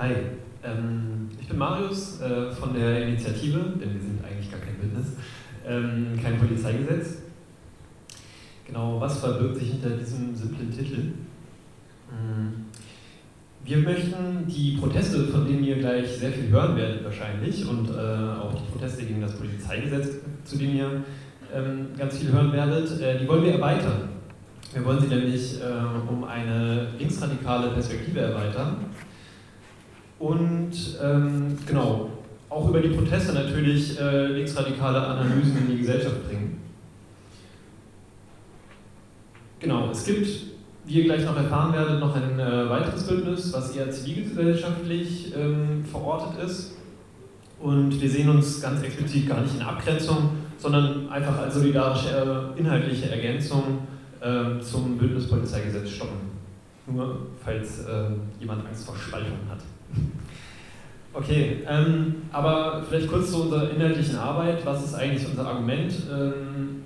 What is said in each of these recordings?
Hi, ähm, ich bin Marius äh, von der Initiative, denn wir sind eigentlich gar kein Bündnis, ähm, kein Polizeigesetz. Genau, was verbirgt sich hinter diesem simplen Titel? Ähm, wir möchten die Proteste, von denen ihr gleich sehr viel hören werdet wahrscheinlich, und äh, auch die Proteste gegen das Polizeigesetz, zu denen ihr ähm, ganz viel hören werdet, äh, die wollen wir erweitern. Wir wollen sie nämlich äh, um eine linksradikale Perspektive erweitern und ähm, genau, auch über die Proteste natürlich äh, linksradikale Analysen in die Gesellschaft bringen. Genau, es gibt, wie ihr gleich noch erfahren werdet, noch ein äh, weiteres Bündnis, was eher zivilgesellschaftlich ähm, verortet ist. Und wir sehen uns ganz explizit gar nicht in Abgrenzung, sondern einfach als solidarische äh, inhaltliche Ergänzung äh, zum Bündnispolizeigesetz stoppen. Nur falls äh, jemand Angst vor Spaltung hat. Okay, ähm, aber vielleicht kurz zu unserer inhaltlichen Arbeit. Was ist eigentlich unser Argument? Ähm,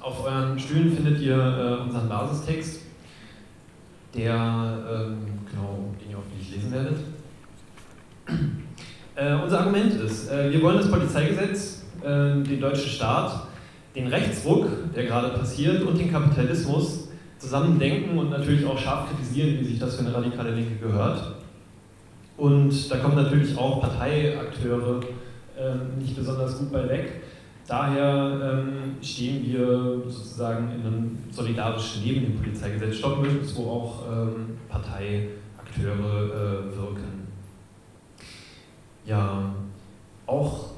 auf euren Stühlen findet ihr äh, unseren Basistext, der, ähm, genau, den ihr hoffentlich lesen werdet. Äh, unser Argument ist, äh, wir wollen das Polizeigesetz, äh, den deutschen Staat, den Rechtsruck, der gerade passiert, und den Kapitalismus zusammen denken und natürlich auch scharf kritisieren, wie sich das für eine radikale Linke gehört. Und da kommen natürlich auch Parteiakteure ähm, nicht besonders gut bei weg. Daher ähm, stehen wir sozusagen in einem solidarischen neben dem Polizeigesetz Stoppmündnis, wo auch ähm, Parteiakteure äh, wirken. Ja, auch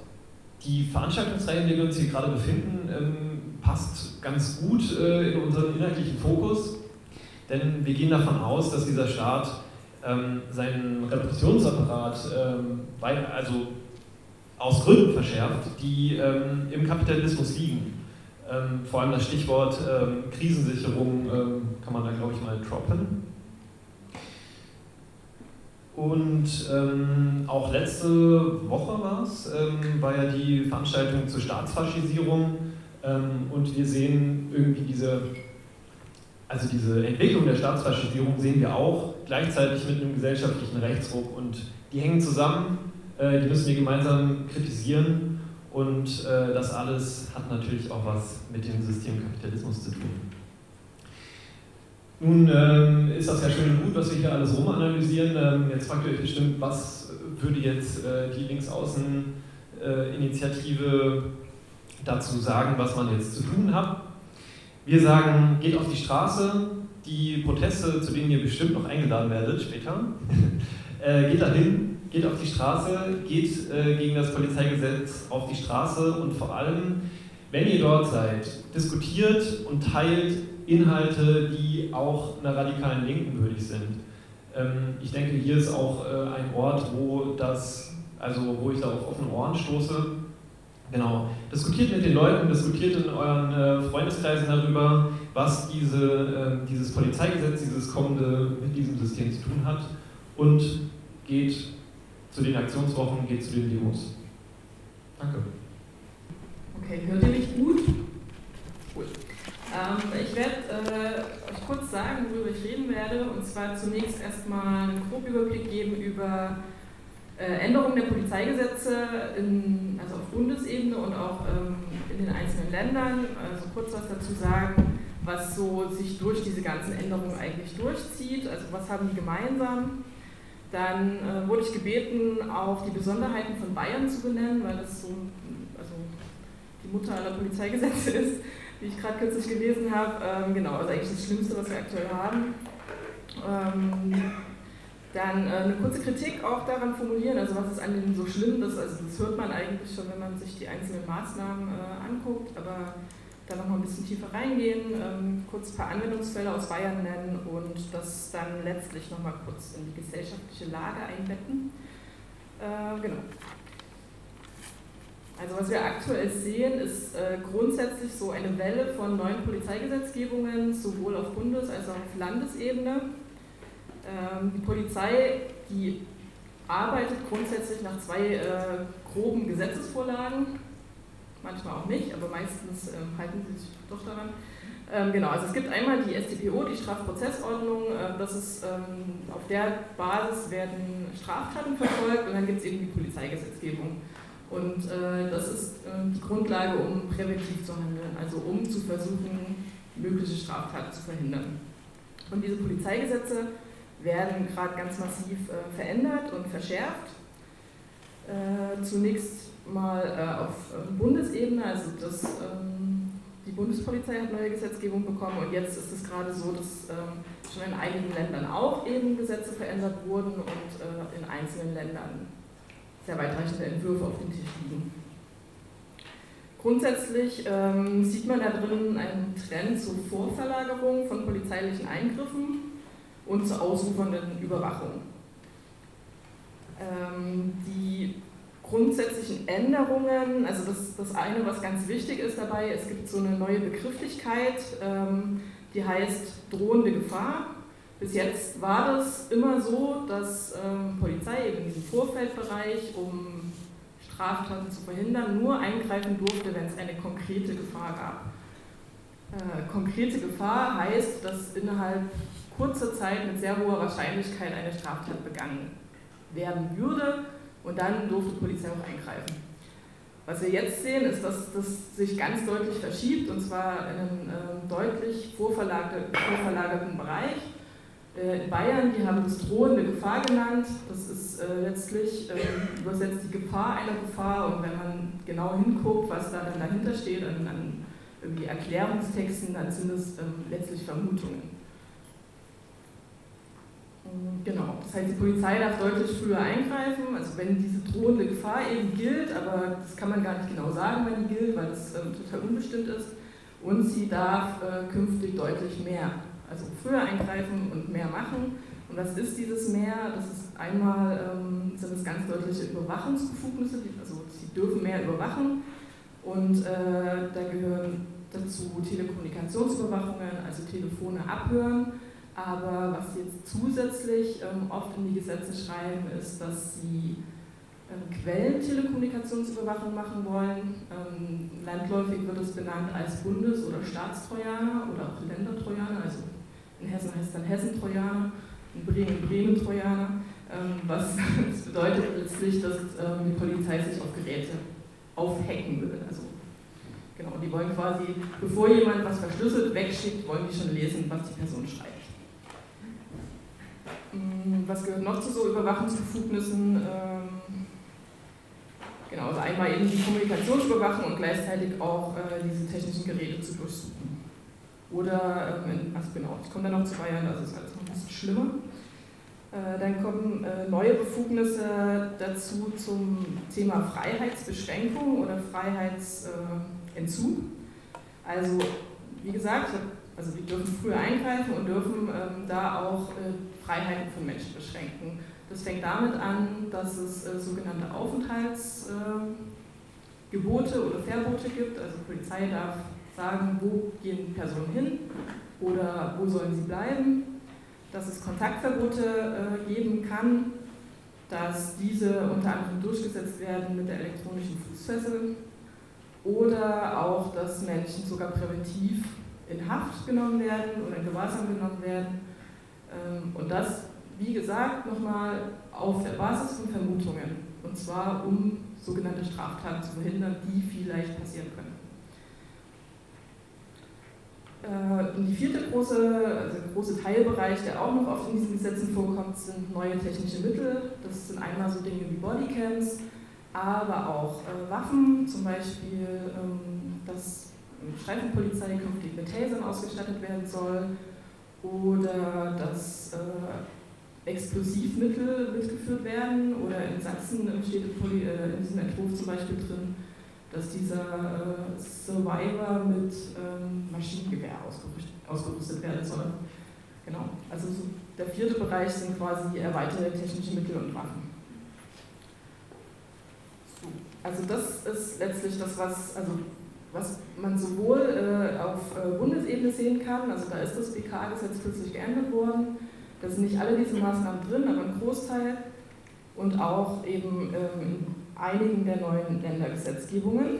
die Veranstaltungsreihe, in der wir uns hier gerade befinden, ähm, passt ganz gut äh, in unseren inhaltlichen Fokus, denn wir gehen davon aus, dass dieser Staat ähm, seinen Repressionsapparat ähm, also aus Gründen verschärft, die ähm, im Kapitalismus liegen. Ähm, vor allem das Stichwort ähm, Krisensicherung ähm, kann man da, glaube ich, mal droppen. Und auch letzte Woche war es, war ja die Veranstaltung zur Staatsfaschisierung und wir sehen irgendwie diese also diese Entwicklung der Staatsfaschisierung sehen wir auch gleichzeitig mit einem gesellschaftlichen Rechtsruck und die hängen zusammen, äh, die müssen wir gemeinsam kritisieren und äh, das alles hat natürlich auch was mit dem System Kapitalismus zu tun. Nun ähm, ist das ja schön und gut, was wir hier alles rumanalysieren. Ähm, jetzt fragt ihr euch bestimmt, was würde jetzt äh, die Linksausseninitiative dazu sagen, was man jetzt zu tun hat. Wir sagen, geht auf die Straße, die Proteste, zu denen ihr bestimmt noch eingeladen werdet später, äh, geht dahin, geht auf die Straße, geht äh, gegen das Polizeigesetz auf die Straße und vor allem, wenn ihr dort seid, diskutiert und teilt Inhalte, die auch einer radikalen Linken würdig sind. Ähm, ich denke, hier ist auch äh, ein Ort, wo das, also wo ich da auf offene Ohren stoße Genau. Diskutiert mit den Leuten, diskutiert in euren äh, Freundeskreisen darüber, was diese, äh, dieses Polizeigesetz, dieses kommende mit diesem System zu tun hat und geht zu den Aktionswochen, geht zu den Demos. Danke. Okay, hört ihr mich gut? Cool. Ähm, ich werde äh, euch kurz sagen, worüber ich reden werde, und zwar zunächst erstmal einen groben Überblick geben über äh, Änderungen der Polizeigesetze in, Bundesebene und auch ähm, in den einzelnen Ländern. Also kurz was dazu sagen, was so sich durch diese ganzen Änderungen eigentlich durchzieht. Also was haben die gemeinsam? Dann äh, wurde ich gebeten, auch die Besonderheiten von Bayern zu benennen, weil das so also die Mutter aller Polizeigesetze ist, wie ich gerade kürzlich gelesen habe. Ähm, genau, also eigentlich das Schlimmste, was wir aktuell haben. Ähm, dann äh, eine kurze Kritik auch daran formulieren, also was ist an dem so schlimm ist. Also das hört man eigentlich schon, wenn man sich die einzelnen Maßnahmen äh, anguckt, aber da nochmal ein bisschen tiefer reingehen, ähm, kurz ein paar Anwendungsfälle aus Bayern nennen und das dann letztlich nochmal kurz in die gesellschaftliche Lage einbetten. Äh, genau. Also was wir aktuell sehen, ist äh, grundsätzlich so eine Welle von neuen Polizeigesetzgebungen, sowohl auf Bundes- als auch auf Landesebene die Polizei, die arbeitet grundsätzlich nach zwei äh, groben Gesetzesvorlagen, manchmal auch nicht, aber meistens äh, halten sie sich doch daran. Ähm, genau, also es gibt einmal die StPO, die Strafprozessordnung, äh, das ist, ähm, auf der Basis werden Straftaten verfolgt und dann gibt es eben die Polizeigesetzgebung. Und äh, das ist äh, die Grundlage, um präventiv zu handeln, also um zu versuchen, mögliche Straftaten zu verhindern. Und diese Polizeigesetze werden gerade ganz massiv äh, verändert und verschärft. Äh, zunächst mal äh, auf ähm, Bundesebene, also das, ähm, die Bundespolizei hat neue Gesetzgebung bekommen und jetzt ist es gerade so, dass ähm, schon in einigen Ländern auch eben Gesetze verändert wurden und äh, in einzelnen Ländern sehr weitreichende Entwürfe auf dem Tisch liegen. Grundsätzlich ähm, sieht man da drin einen Trend zur Vorverlagerung von polizeilichen Eingriffen und zur ausufernden Überwachung. Ähm, die grundsätzlichen Änderungen, also das, das eine, was ganz wichtig ist dabei, es gibt so eine neue Begrifflichkeit, ähm, die heißt drohende Gefahr. Bis jetzt war das immer so, dass ähm, Polizei eben in diesem Vorfeldbereich, um Straftaten zu verhindern, nur eingreifen durfte, wenn es eine konkrete Gefahr gab. Äh, konkrete Gefahr heißt, dass innerhalb kurzer Zeit mit sehr hoher Wahrscheinlichkeit eine Straftat begangen werden würde und dann durfte die Polizei auch eingreifen. Was wir jetzt sehen, ist, dass das sich ganz deutlich verschiebt und zwar in einem äh, deutlich vorverlagerten Bereich. Äh, in Bayern, die haben das drohende Gefahr genannt. Das ist äh, letztlich äh, übersetzt die Gefahr einer Gefahr und wenn man genau hinguckt, was da dann dahinter steht, an, an irgendwie Erklärungstexten, dann sind es ähm, letztlich Vermutungen. Genau, das heißt, die Polizei darf deutlich früher eingreifen, also wenn diese drohende Gefahr eben gilt, aber das kann man gar nicht genau sagen, wann die gilt, weil es äh, total unbestimmt ist. Und sie darf äh, künftig deutlich mehr, also früher eingreifen und mehr machen. Und was ist dieses mehr? Das ist einmal ähm, sind es ganz deutliche Überwachungsbefugnisse, also sie dürfen mehr überwachen und äh, da gehören dazu Telekommunikationsüberwachungen, also Telefone abhören aber was sie jetzt zusätzlich ähm, oft in die Gesetze schreiben, ist, dass sie ähm, Quellentelekommunikationsüberwachung machen wollen. Ähm, landläufig wird es benannt als Bundes- oder Staatstrojaner oder auch Ländertrojaner. Also in Hessen heißt es dann Hessentrojaner, in Bremen Bremen-Trojaner. Ähm, was das bedeutet letztlich, dass ähm, die Polizei sich auf Geräte aufhacken will. Also genau, die wollen quasi, bevor jemand was verschlüsselt wegschickt, wollen die schon lesen, was die Person schreibt. Hm, was gehört noch zu so Überwachungsbefugnissen? Ähm, genau, also einmal eben die Kommunikationsüberwachung und gleichzeitig auch äh, diese technischen Geräte zu durchsuchen. Oder, ähm, also genau, ich komme dann noch zu Bayern, das ist alles noch ein bisschen schlimmer. Äh, dann kommen äh, neue Befugnisse dazu zum Thema Freiheitsbeschränkung oder Freiheitsentzug. Also, wie gesagt, also wir dürfen früher eingreifen und dürfen ähm, da auch Freiheiten von Menschen beschränken. Das fängt damit an, dass es äh, sogenannte Aufenthaltsgebote äh, oder Verbote gibt. Also Polizei darf sagen, wo gehen Personen hin oder wo sollen sie bleiben. Dass es Kontaktverbote äh, geben kann, dass diese unter anderem durchgesetzt werden mit der elektronischen Fußfessel oder auch, dass Menschen sogar präventiv in Haft genommen werden oder in Gewahrsam genommen werden und das, wie gesagt, nochmal auf der Basis von Vermutungen. Und zwar, um sogenannte Straftaten zu verhindern, die vielleicht passieren können. Äh, und die vierte große, also große Teilbereich, der auch noch oft in diesen Gesetzen vorkommt, sind neue technische Mittel. Das sind einmal so Dinge wie Bodycams, aber auch äh, Waffen, zum Beispiel, ähm, dass Streifenpolizei künftig mit Tasern ausgestattet werden soll oder dass äh, Explosivmittel mitgeführt werden oder in Sachsen steht in diesem Entwurf zum Beispiel drin, dass dieser äh, Survivor mit ähm, Maschinengewehr ausgerüstet, ausgerüstet werden soll. Genau, also so der vierte Bereich sind quasi erweiterte technische Mittel und Waffen. Also das ist letztlich das, was, also was man sowohl äh, auf äh, Bundesebene sehen kann, also da ist das BK-Gesetz kürzlich geändert worden, da sind nicht alle diese Maßnahmen drin, aber ein Großteil und auch eben ähm, in einigen der neuen Ländergesetzgebungen.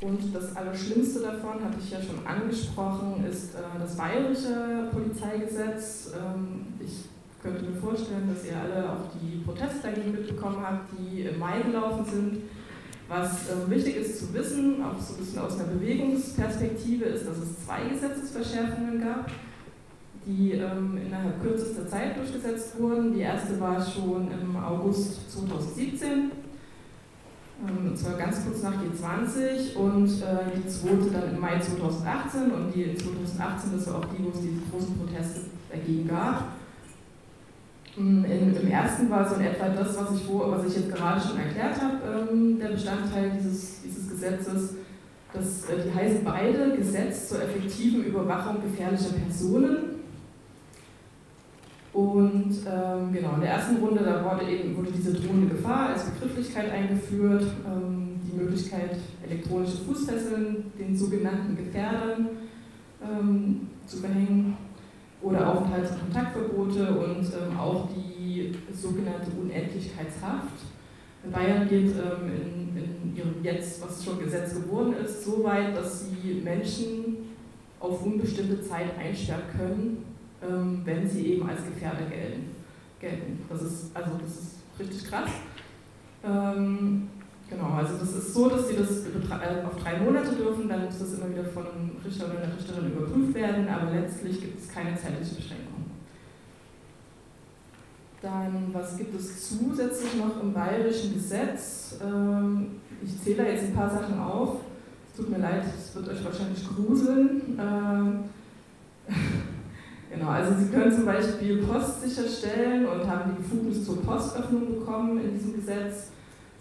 Und das Allerschlimmste davon, hatte ich ja schon angesprochen, ist äh, das bayerische Polizeigesetz. Ähm, ich könnte mir vorstellen, dass ihr alle auch die Proteste dagegen mitbekommen habt, die im Mai gelaufen sind. Was äh, wichtig ist zu wissen, auch so ein bisschen aus einer Bewegungsperspektive, ist, dass es zwei Gesetzesverschärfungen gab, die ähm, innerhalb kürzester Zeit durchgesetzt wurden. Die erste war schon im August 2017, ähm, und zwar ganz kurz nach G20, und äh, die zweite dann im Mai 2018. Und die 2018, das war auch die, wo es diese großen Proteste dagegen gab. Im ersten war so in etwa das, was ich, vor, was ich jetzt gerade schon erklärt habe, ähm, der Bestandteil dieses, dieses Gesetzes. Das, äh, die heißen beide Gesetz zur effektiven Überwachung gefährlicher Personen. Und ähm, genau, in der ersten Runde da wurde, eben, wurde diese drohende Gefahr als Begrifflichkeit eingeführt, ähm, die Möglichkeit, elektronische Fußfesseln den sogenannten Gefährdern ähm, zu verhängen oder Aufenthalts- und Kontaktverbote und ähm, auch die sogenannte Unendlichkeitshaft. In Bayern geht ähm, in, in, ihrem jetzt, was schon Gesetz geworden ist, so weit, dass sie Menschen auf unbestimmte Zeit einsperren können, ähm, wenn sie eben als Gefährder gelten. gelten. Das ist, also das ist richtig krass. Genau, also das ist so, dass sie das äh, auf drei Monate dürfen, dann muss das immer wieder von einem Richter oder einer Richterin überprüft werden, aber letztlich gibt es keine zeitliche Beschränkung. Dann, was gibt es zusätzlich noch im bayerischen Gesetz? Ähm, ich zähle da jetzt ein paar Sachen auf. Es tut mir leid, es wird euch wahrscheinlich gruseln. Ähm, genau, also Sie können zum Beispiel Post sicherstellen und haben die Befugnis zur Postöffnung bekommen in diesem Gesetz.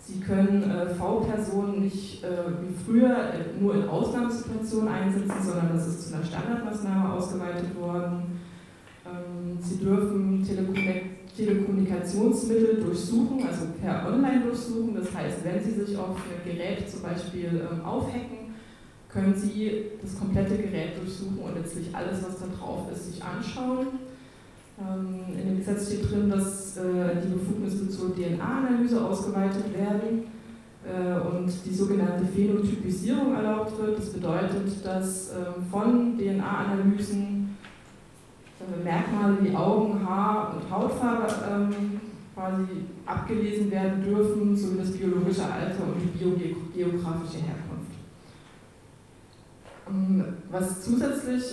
Sie können äh, V-Personen nicht äh, wie früher äh, nur in Ausnahmesituationen einsetzen, sondern das ist zu einer Standardmaßnahme ausgeweitet worden. Ähm, Sie dürfen Telekommunikationsmittel durchsuchen, also per Online durchsuchen. Das heißt, wenn Sie sich auf ein Gerät zum Beispiel ähm, aufhacken, können Sie das komplette Gerät durchsuchen und letztlich alles, was da drauf ist, sich anschauen. Ähm, in dem Gesetz steht drin, dass äh, die Befugnisse zur DNA-Analyse ausgeweitet werden äh, und die sogenannte Phänotypisierung erlaubt wird. Das bedeutet, dass ähm, von DNA-Analysen äh, Merkmale wie Augen, Haar und Hautfarbe ähm, quasi abgelesen werden dürfen, sowie das biologische Alter und die biogeografische Herkunft. Was zusätzlich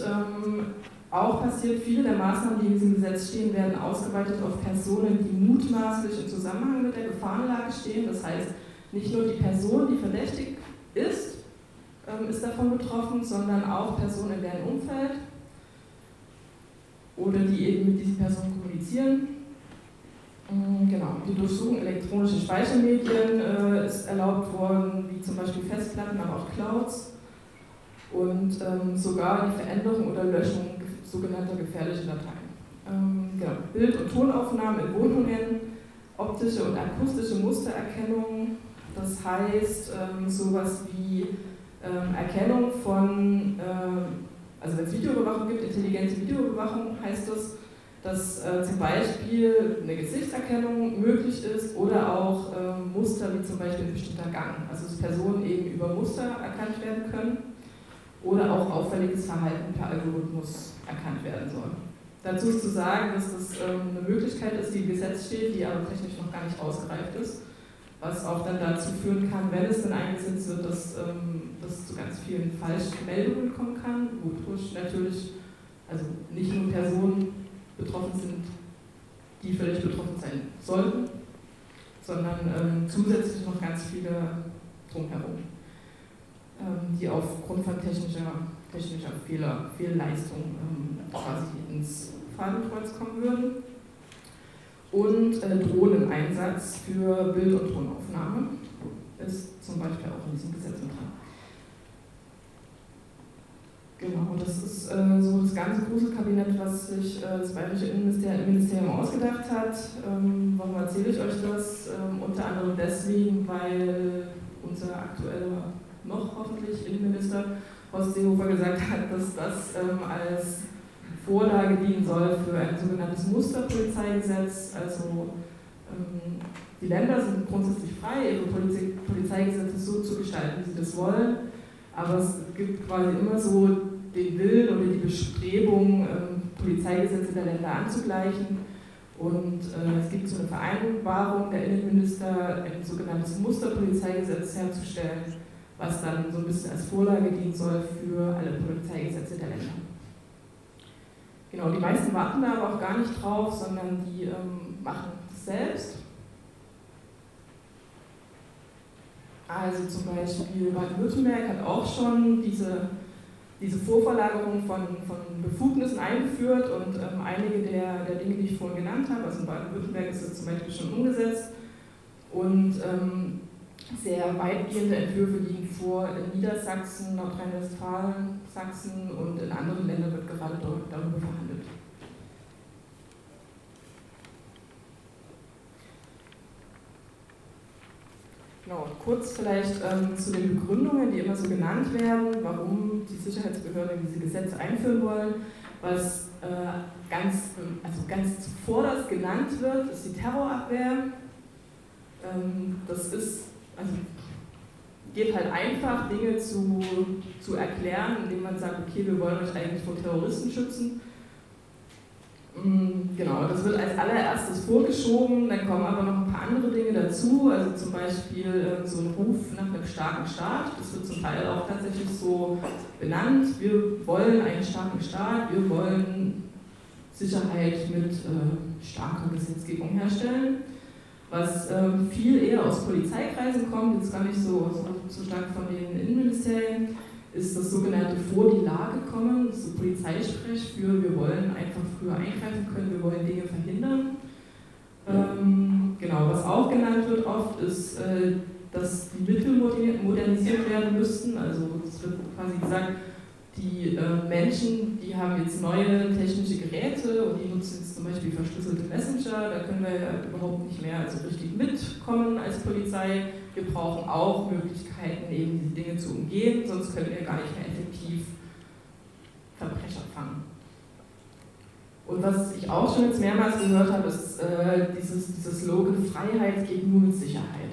auch passiert, viele der Maßnahmen, die in diesem Gesetz stehen, werden ausgeweitet auf Personen, die mutmaßlich im Zusammenhang mit der Gefahrenlage stehen. Das heißt, nicht nur die Person, die verdächtig ist, ähm, ist davon betroffen, sondern auch Personen in deren Umfeld oder die eben mit diesen Personen kommunizieren. Mm, genau, die Durchsuchung elektronischer Speichermedien äh, ist erlaubt worden, wie zum Beispiel Festplatten, aber auch Clouds und ähm, sogar die Veränderung oder Löschung sogenannter gefährliche Dateien. Ähm, genau. Bild- und Tonaufnahmen in Wohnungen, optische und akustische Mustererkennung, das heißt ähm, sowas wie ähm, Erkennung von, äh, also wenn es Videoüberwachung gibt, intelligente Videoüberwachung heißt das, dass äh, zum Beispiel eine Gesichtserkennung möglich ist oder auch äh, Muster wie zum Beispiel ein bestimmter Gang, also dass Personen eben über Muster erkannt werden können oder auch auffälliges Verhalten per Algorithmus erkannt werden soll. Dazu ist zu sagen, dass das ähm, eine Möglichkeit ist, die im Gesetz steht, die aber technisch noch gar nicht ausgereift ist, was auch dann dazu führen kann, wenn es dann eingesetzt wird, dass ähm, das zu ganz vielen falschen Meldungen kommen kann, wodurch natürlich also nicht nur Personen betroffen sind, die völlig betroffen sein sollten, sondern ähm, zusätzlich noch ganz viele drumherum. Ähm, die aufgrund von technischer, technischer Fehler, Fehlleistung ähm, quasi ins Fadenkreuz kommen würden. Und äh, Drohneneinsatz für Bild- und Tonaufnahme ist zum Beispiel auch in diesem Gesetz mit dran. Genau, das ist äh, so das ganze große Kabinett, was sich äh, das Bayerische Innenministerium ausgedacht hat. Ähm, warum erzähle ich euch das? Ähm, unter anderem deswegen, weil unser aktueller noch hoffentlich Innenminister Horst Seehofer gesagt hat, dass das ähm, als Vorlage dienen soll für ein sogenanntes Musterpolizeigesetz. Also ähm, die Länder sind grundsätzlich frei, ihre Polizei Polizeigesetze so zu gestalten, wie sie das wollen. aber es gibt quasi immer so den Willen oder die Bestrebung, ähm, Polizeigesetze der Länder anzugleichen. Und äh, es gibt so eine Vereinbarung der Innenminister, ein sogenanntes Musterpolizeigesetz herzustellen, was dann so ein bisschen als Vorlage dienen soll für alle Polizeigesetze der Länder. Genau, die meisten warten da aber auch gar nicht drauf, sondern die ähm, machen das selbst. Also zum Beispiel Baden-Württemberg hat auch schon diese, diese Vorverlagerung von, von Befugnissen eingeführt und ähm, einige der, der Dinge, die ich vorhin genannt habe, also in Baden-Württemberg ist das zum Beispiel schon umgesetzt und ähm, sehr weitgehende Entwürfe liegen vor in Niedersachsen, Nordrhein-Westfalen, Sachsen und in anderen Ländern wird gerade darüber verhandelt. Genau, kurz vielleicht ähm, zu den Begründungen, die immer so genannt werden, warum die Sicherheitsbehörden diese Gesetze einführen wollen. Was äh, ganz, also ganz zuvorderst genannt wird, ist die Terrorabwehr. Ähm, das ist, also geht halt einfach, Dinge zu, zu erklären, indem man sagt, okay, wir wollen euch eigentlich vor Terroristen schützen. Mm, genau, das wird als allererstes vorgeschoben, dann kommen aber noch ein paar andere Dinge dazu, also zum Beispiel äh, so ein Ruf nach einem starken Staat, das wird zum Teil auch tatsächlich so benannt, wir wollen einen starken Staat, wir wollen Sicherheit mit äh, starker Gesetzgebung herstellen, was äh, viel eher aus Polizeikreisen kommt, jetzt gar nicht so, so, so stark von den Innenministerien ist das sogenannte vor die Lage kommen, so Polizeisprech für wir wollen einfach früher eingreifen können, wir wollen Dinge verhindern. Ähm, genau, was auch genannt wird oft ist, äh, dass die Mittel modernisiert werden müssten. Also es wird quasi gesagt, die äh, Menschen, die haben jetzt neue technische Geräte und die nutzen jetzt zum Beispiel verschlüsselte Messenger, da können wir ja überhaupt nicht mehr so richtig mitkommen als Polizei. Wir brauchen auch Möglichkeiten, eben diese Dinge zu umgehen, sonst können wir gar nicht mehr effektiv Verbrecher fangen. Und was ich auch schon jetzt mehrmals gehört habe, ist äh, dieses, dieses Slogan Freiheit geht nur mit Sicherheit.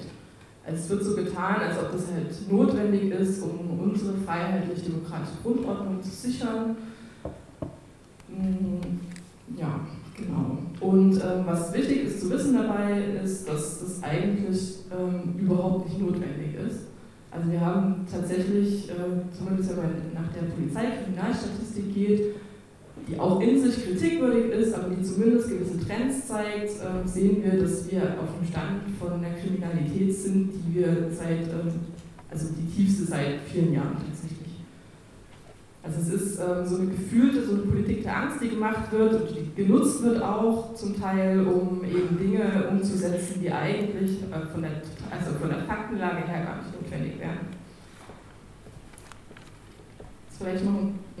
Also es wird so getan, als ob das halt notwendig ist, um unsere freiheitlich-demokratische Grundordnung zu sichern. Hm, ja, genau. Und ähm, was wichtig ist zu wissen dabei, ist, dass das eigentlich ähm, überhaupt nicht notwendig ist. Also wir haben tatsächlich, äh, zumindest wenn man nach der Polizeikriminalstatistik geht, die auch in sich kritikwürdig ist, aber die zumindest gewisse Trends zeigt, äh, sehen wir, dass wir auf dem Stand von der Kriminalität sind, die wir seit, ähm, also die tiefste seit vielen Jahren tatsächlich. Also es ist ähm, so eine gefühlte, so eine Politik der Angst, die gemacht wird und die genutzt wird auch zum Teil, um eben Dinge umzusetzen, die eigentlich äh, von, der, also von der Faktenlage her gar nicht notwendig wären. Jetzt vielleicht noch,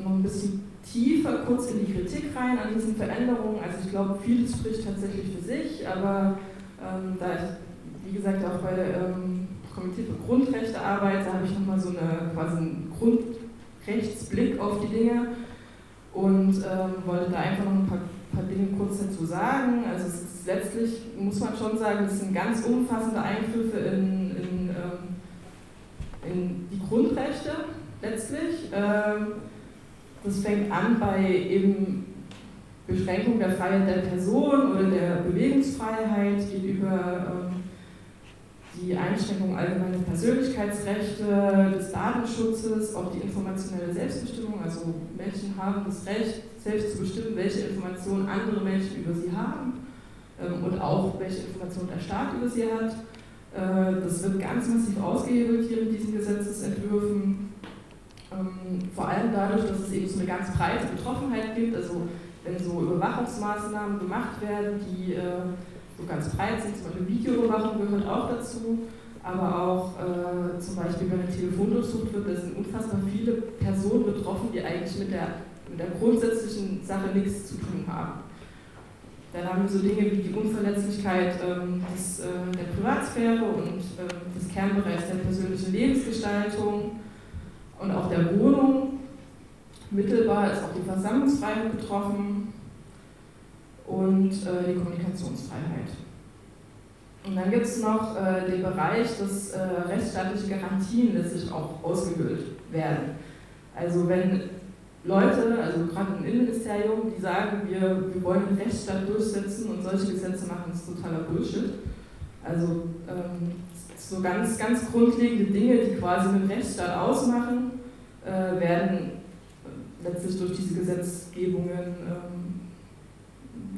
noch ein bisschen tiefer kurz in die Kritik rein an diesen Veränderungen. Also ich glaube, vieles spricht tatsächlich für sich, aber ähm, da ich, wie gesagt, auch bei der ähm, Komitee für Grundrechte arbeite, habe ich nochmal so eine, quasi einen Grundrechtsblick auf die Dinge und ähm, wollte da einfach noch ein paar, paar, Dinge kurz dazu sagen. Also ist letztlich, muss man schon sagen, es sind ganz umfassende Eingriffe in, in, ähm, in die Grundrechte letztlich. Das fängt an bei eben Beschränkung der Freiheit der Person oder der Bewegungsfreiheit, geht über ähm, die Einschränkung allgemeiner Persönlichkeitsrechte, des Datenschutzes, auch die informationelle Selbstbestimmung. Also Menschen haben das Recht, selbst zu bestimmen, welche Informationen andere Menschen über sie haben ähm, und auch welche Informationen der Staat über sie hat. Äh, das wird ganz massiv ausgehebelt hier mit diesen Gesetzesentwürfen. Ähm, vor allem dadurch, dass es eben so eine ganz breite Betroffenheit gibt, also wenn so Überwachungsmaßnahmen gemacht werden, die äh, so ganz breit sind, zum Beispiel Videoüberwachung gehört auch dazu, aber auch äh, zum Beispiel, wenn eine Telefondurchsucht wird, da sind unfassbar viele Personen betroffen, die eigentlich mit der, mit der grundsätzlichen Sache nichts zu tun haben. Dann haben wir so Dinge wie die Unverletzlichkeit ähm, des, äh, der Privatsphäre und äh, des Kernbereichs der persönlichen Lebensgestaltung und auch der Wohnung. Mittelbar ist auch die Versammlungsfreiheit betroffen und äh, die Kommunikationsfreiheit. Und dann gibt es noch äh, den Bereich, dass äh, rechtsstaatliche Garantien letztlich auch ausgehöhlt werden. Also wenn Leute, also gerade im Innenministerium, die sagen, wir, wir wollen den Rechtsstaat durchsetzen und solche Gesetze machen, ist totaler Bullshit. Also ähm, so ganz, ganz grundlegende Dinge, die quasi einen Rechtsstaat ausmachen, äh, werden letztlich durch diese Gesetzgebungen ähm,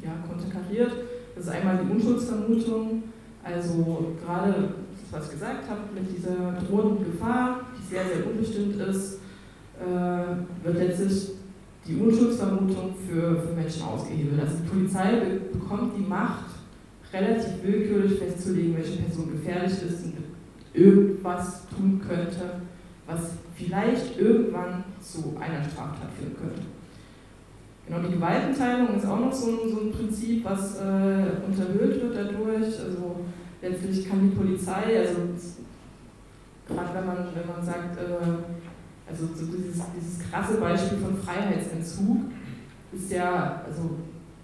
ja, konterkariert. Das ist einmal die Unschuldsvermutung, also gerade, was ich gesagt habe, mit dieser drohenden Gefahr, die sehr, sehr unbestimmt ist, äh, wird letztlich die Unschuldsvermutung für, für Menschen ausgehebelt. Also die Polizei bekommt die Macht, relativ willkürlich festzulegen, welche Person gefährlich ist und irgendwas tun könnte, was vielleicht irgendwann zu einer Straftat führen könnte. Genau, die Gewaltenteilung ist auch noch so ein, so ein Prinzip, was äh, unterhöhlt wird dadurch. Also letztlich kann die Polizei, also gerade wenn man, wenn man sagt, äh, also so dieses, dieses krasse Beispiel von Freiheitsentzug ist ja also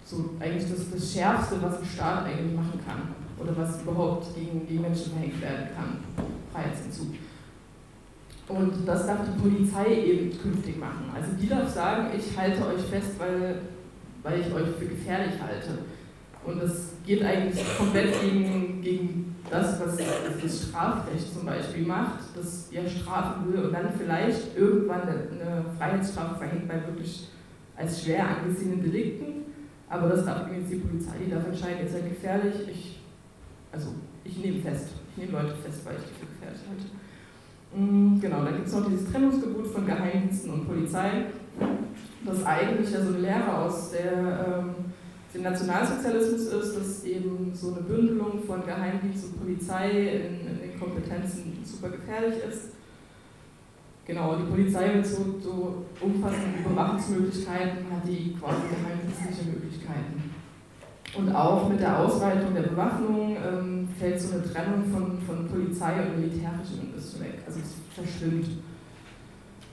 so eigentlich das, das Schärfste, was ein Staat eigentlich machen kann oder was überhaupt gegen, gegen Menschen verhängt werden kann, Freiheitsentzug. Und das darf die Polizei eben künftig machen. Also die darf sagen, ich halte euch fest, weil, weil ich euch für gefährlich halte. Und das geht eigentlich komplett gegen, gegen das, was das Strafrecht zum Beispiel macht, das ja strafen will und dann vielleicht irgendwann eine Freiheitsstrafe verhängt bei wirklich als schwer angesehenen Delikten. Aber das darf übrigens die Polizei, die darf entscheiden, ihr seid gefährlich, ich, also ich nehme fest, ich nehme Leute fest, weil ich die für gefährlich halte. Mm, genau, dann gibt es noch dieses Trennungsgebot von Geheimdiensten und Polizei, das eigentlich ja so eine Lehre aus der, ähm, dem Nationalsozialismus ist, dass eben so eine Bündelung von Geheimdienst und Polizei in, in den Kompetenzen super gefährlich ist. Genau, die Polizei mit so, so umfassenden Überwachungsmöglichkeiten hat die quasi geheimdienstliche Möglichkeiten. Und auch mit der Ausweitung der Bewaffnung ähm, fällt so eine Trennung von, von Polizei und Militärischen ein bisschen weg. Also es verschwimmt.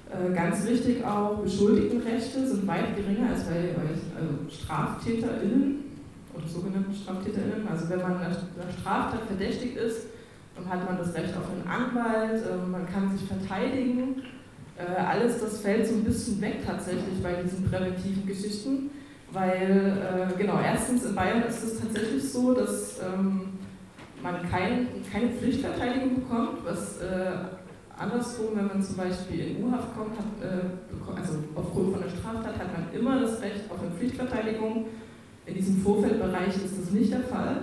Äh, ganz wichtig auch, Beschuldigtenrechte sind weit geringer als bei, also StraftäterInnen oder sogenannten StraftäterInnen. Also wenn man einer Straftat verdächtigt ist, hat man das Recht auf einen Anwalt, äh, man kann sich verteidigen. Äh, alles das fällt so ein bisschen weg tatsächlich bei diesen präventiven Geschichten. Weil, äh, genau, erstens in Bayern ist es tatsächlich so, dass ähm, man kein, keine Pflichtverteidigung bekommt, was äh, andersrum, wenn man zum Beispiel in U-Haft kommt, hat, also aufgrund von einer Straftat, hat man immer das Recht auf eine Pflichtverteidigung. In diesem Vorfeldbereich ist das nicht der Fall.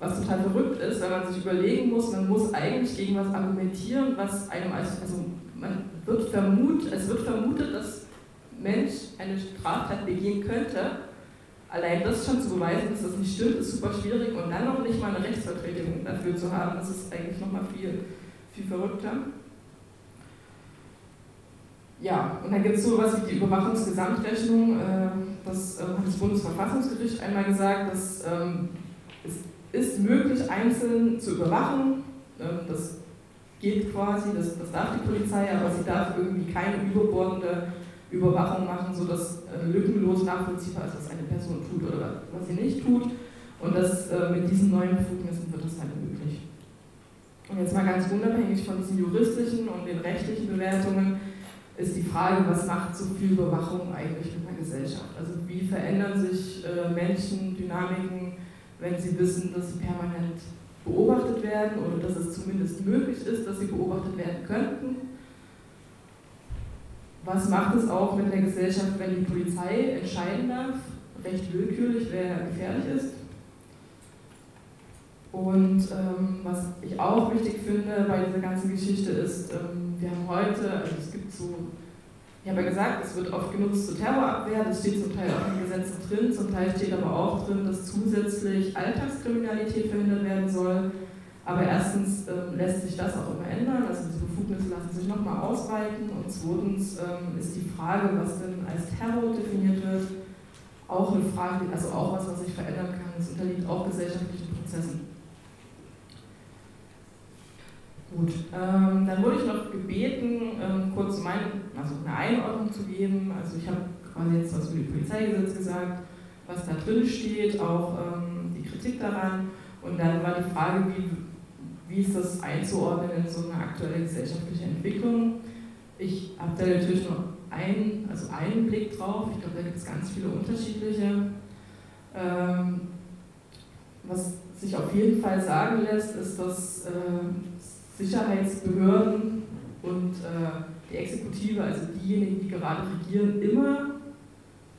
Was total verrückt ist, weil man sich überlegen muss, man muss eigentlich gegen was argumentieren, was einem als, also man wird vermutet, es wird vermutet, dass Mensch eine Straftat begehen könnte, allein das schon zu beweisen, dass das nicht stimmt, ist super schwierig und dann noch nicht mal eine Rechtsvertretung dafür zu haben, das ist eigentlich nochmal viel, viel verrückter. Ja, und dann gibt es so etwas wie die Überwachungsgesamtrechnung. Äh, das ähm, hat das Bundesverfassungsgericht einmal gesagt, dass ähm, ist möglich, einzeln zu überwachen. Das geht quasi, das, das darf die Polizei, aber sie darf irgendwie keine überbordende Überwachung machen, sodass äh, lückenlos nachvollziehbar ist, was eine Person tut oder was sie nicht tut. Und das, äh, mit diesen neuen Befugnissen wird das halt möglich. Und jetzt mal ganz unabhängig von diesen juristischen und den rechtlichen Bewertungen ist die Frage, was macht so viel Überwachung eigentlich mit einer Gesellschaft? Also wie verändern sich äh, Menschen, Dynamiken, wenn sie wissen, dass sie permanent beobachtet werden oder dass es zumindest möglich ist, dass sie beobachtet werden könnten? was macht es auch mit der Gesellschaft, wenn die Polizei entscheiden darf, recht willkürlich, wer gefährlich ist? Und ähm, was ich auch wichtig finde bei dieser ganzen Geschichte ist, ähm, wir haben heute, also es gibt so, ich habe ja gesagt, es wird oft genutzt zur Terrorabwehr, das steht zum Teil auch in Gesetzen drin, zum Teil steht aber auch drin, dass zusätzlich Alltagskriminalität verhindert werden soll. Aber erstens ähm, lässt sich das auch immer ändern, also diese Befugnisse lassen sich nochmal ausweiten. Und zweitens ähm, ist die Frage, was denn als Terror definiert wird, auch eine Frage, also auch was, was sich verändern kann. Es unterliegt auch gesellschaftlichen Prozessen. Gut, ähm, dann wurde ich noch gebeten, ähm, kurz mein, also eine Einordnung zu geben. Also ich habe quasi jetzt was über die Polizeigesetz gesagt, was da drin steht, auch ähm, die Kritik daran. Und dann war die Frage, wie, wie ist das einzuordnen in so eine aktuelle gesellschaftliche Entwicklung? Ich habe da natürlich noch einen, also einen Blick drauf. Ich glaube, da gibt es ganz viele unterschiedliche. Ähm, was sich auf jeden Fall sagen lässt, ist, dass äh, Sicherheitsbehörden und äh, die Exekutive, also diejenigen, die gerade regieren, immer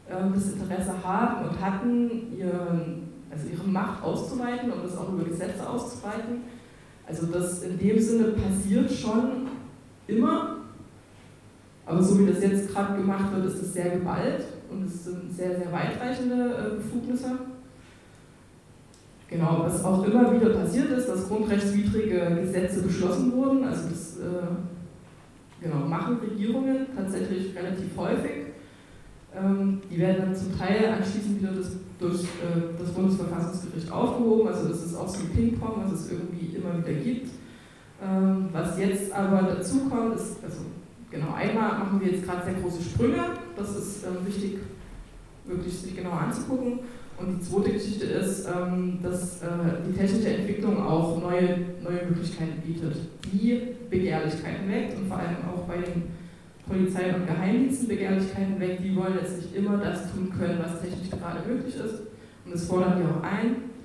äh, das Interesse haben und hatten, ihren, also ihre Macht auszuweiten und das auch über Gesetze auszuweiten. Also das in dem Sinne passiert schon immer, aber so wie das jetzt gerade gemacht wird, ist es sehr geballt und es sind sehr, sehr weitreichende äh, Befugnisse. Genau, was auch immer wieder passiert ist, dass grundrechtswidrige Gesetze beschlossen wurden, also das äh, genau, machen Regierungen tatsächlich relativ häufig. Ähm, die werden dann zum Teil anschließend wieder das, durch äh, das Bundesverfassungsgericht aufgehoben, also das ist auch so ein Ping-Pong, was es irgendwie immer wieder gibt. Ähm, was jetzt aber dazu kommt, ist, also genau, einmal machen wir jetzt gerade sehr große Sprünge, das ist äh, wichtig, wirklich sich genau anzugucken. Und die zweite Geschichte ist, ähm, dass äh, die technische Entwicklung auch neue, neue Möglichkeiten bietet, die Begehrlichkeiten weckt und vor allem auch bei den Polizei- und Geheimdiensten Begehrlichkeiten weckt. Die wollen letztlich immer das tun können, was technisch gerade möglich ist. Und das fordern wir auch ein.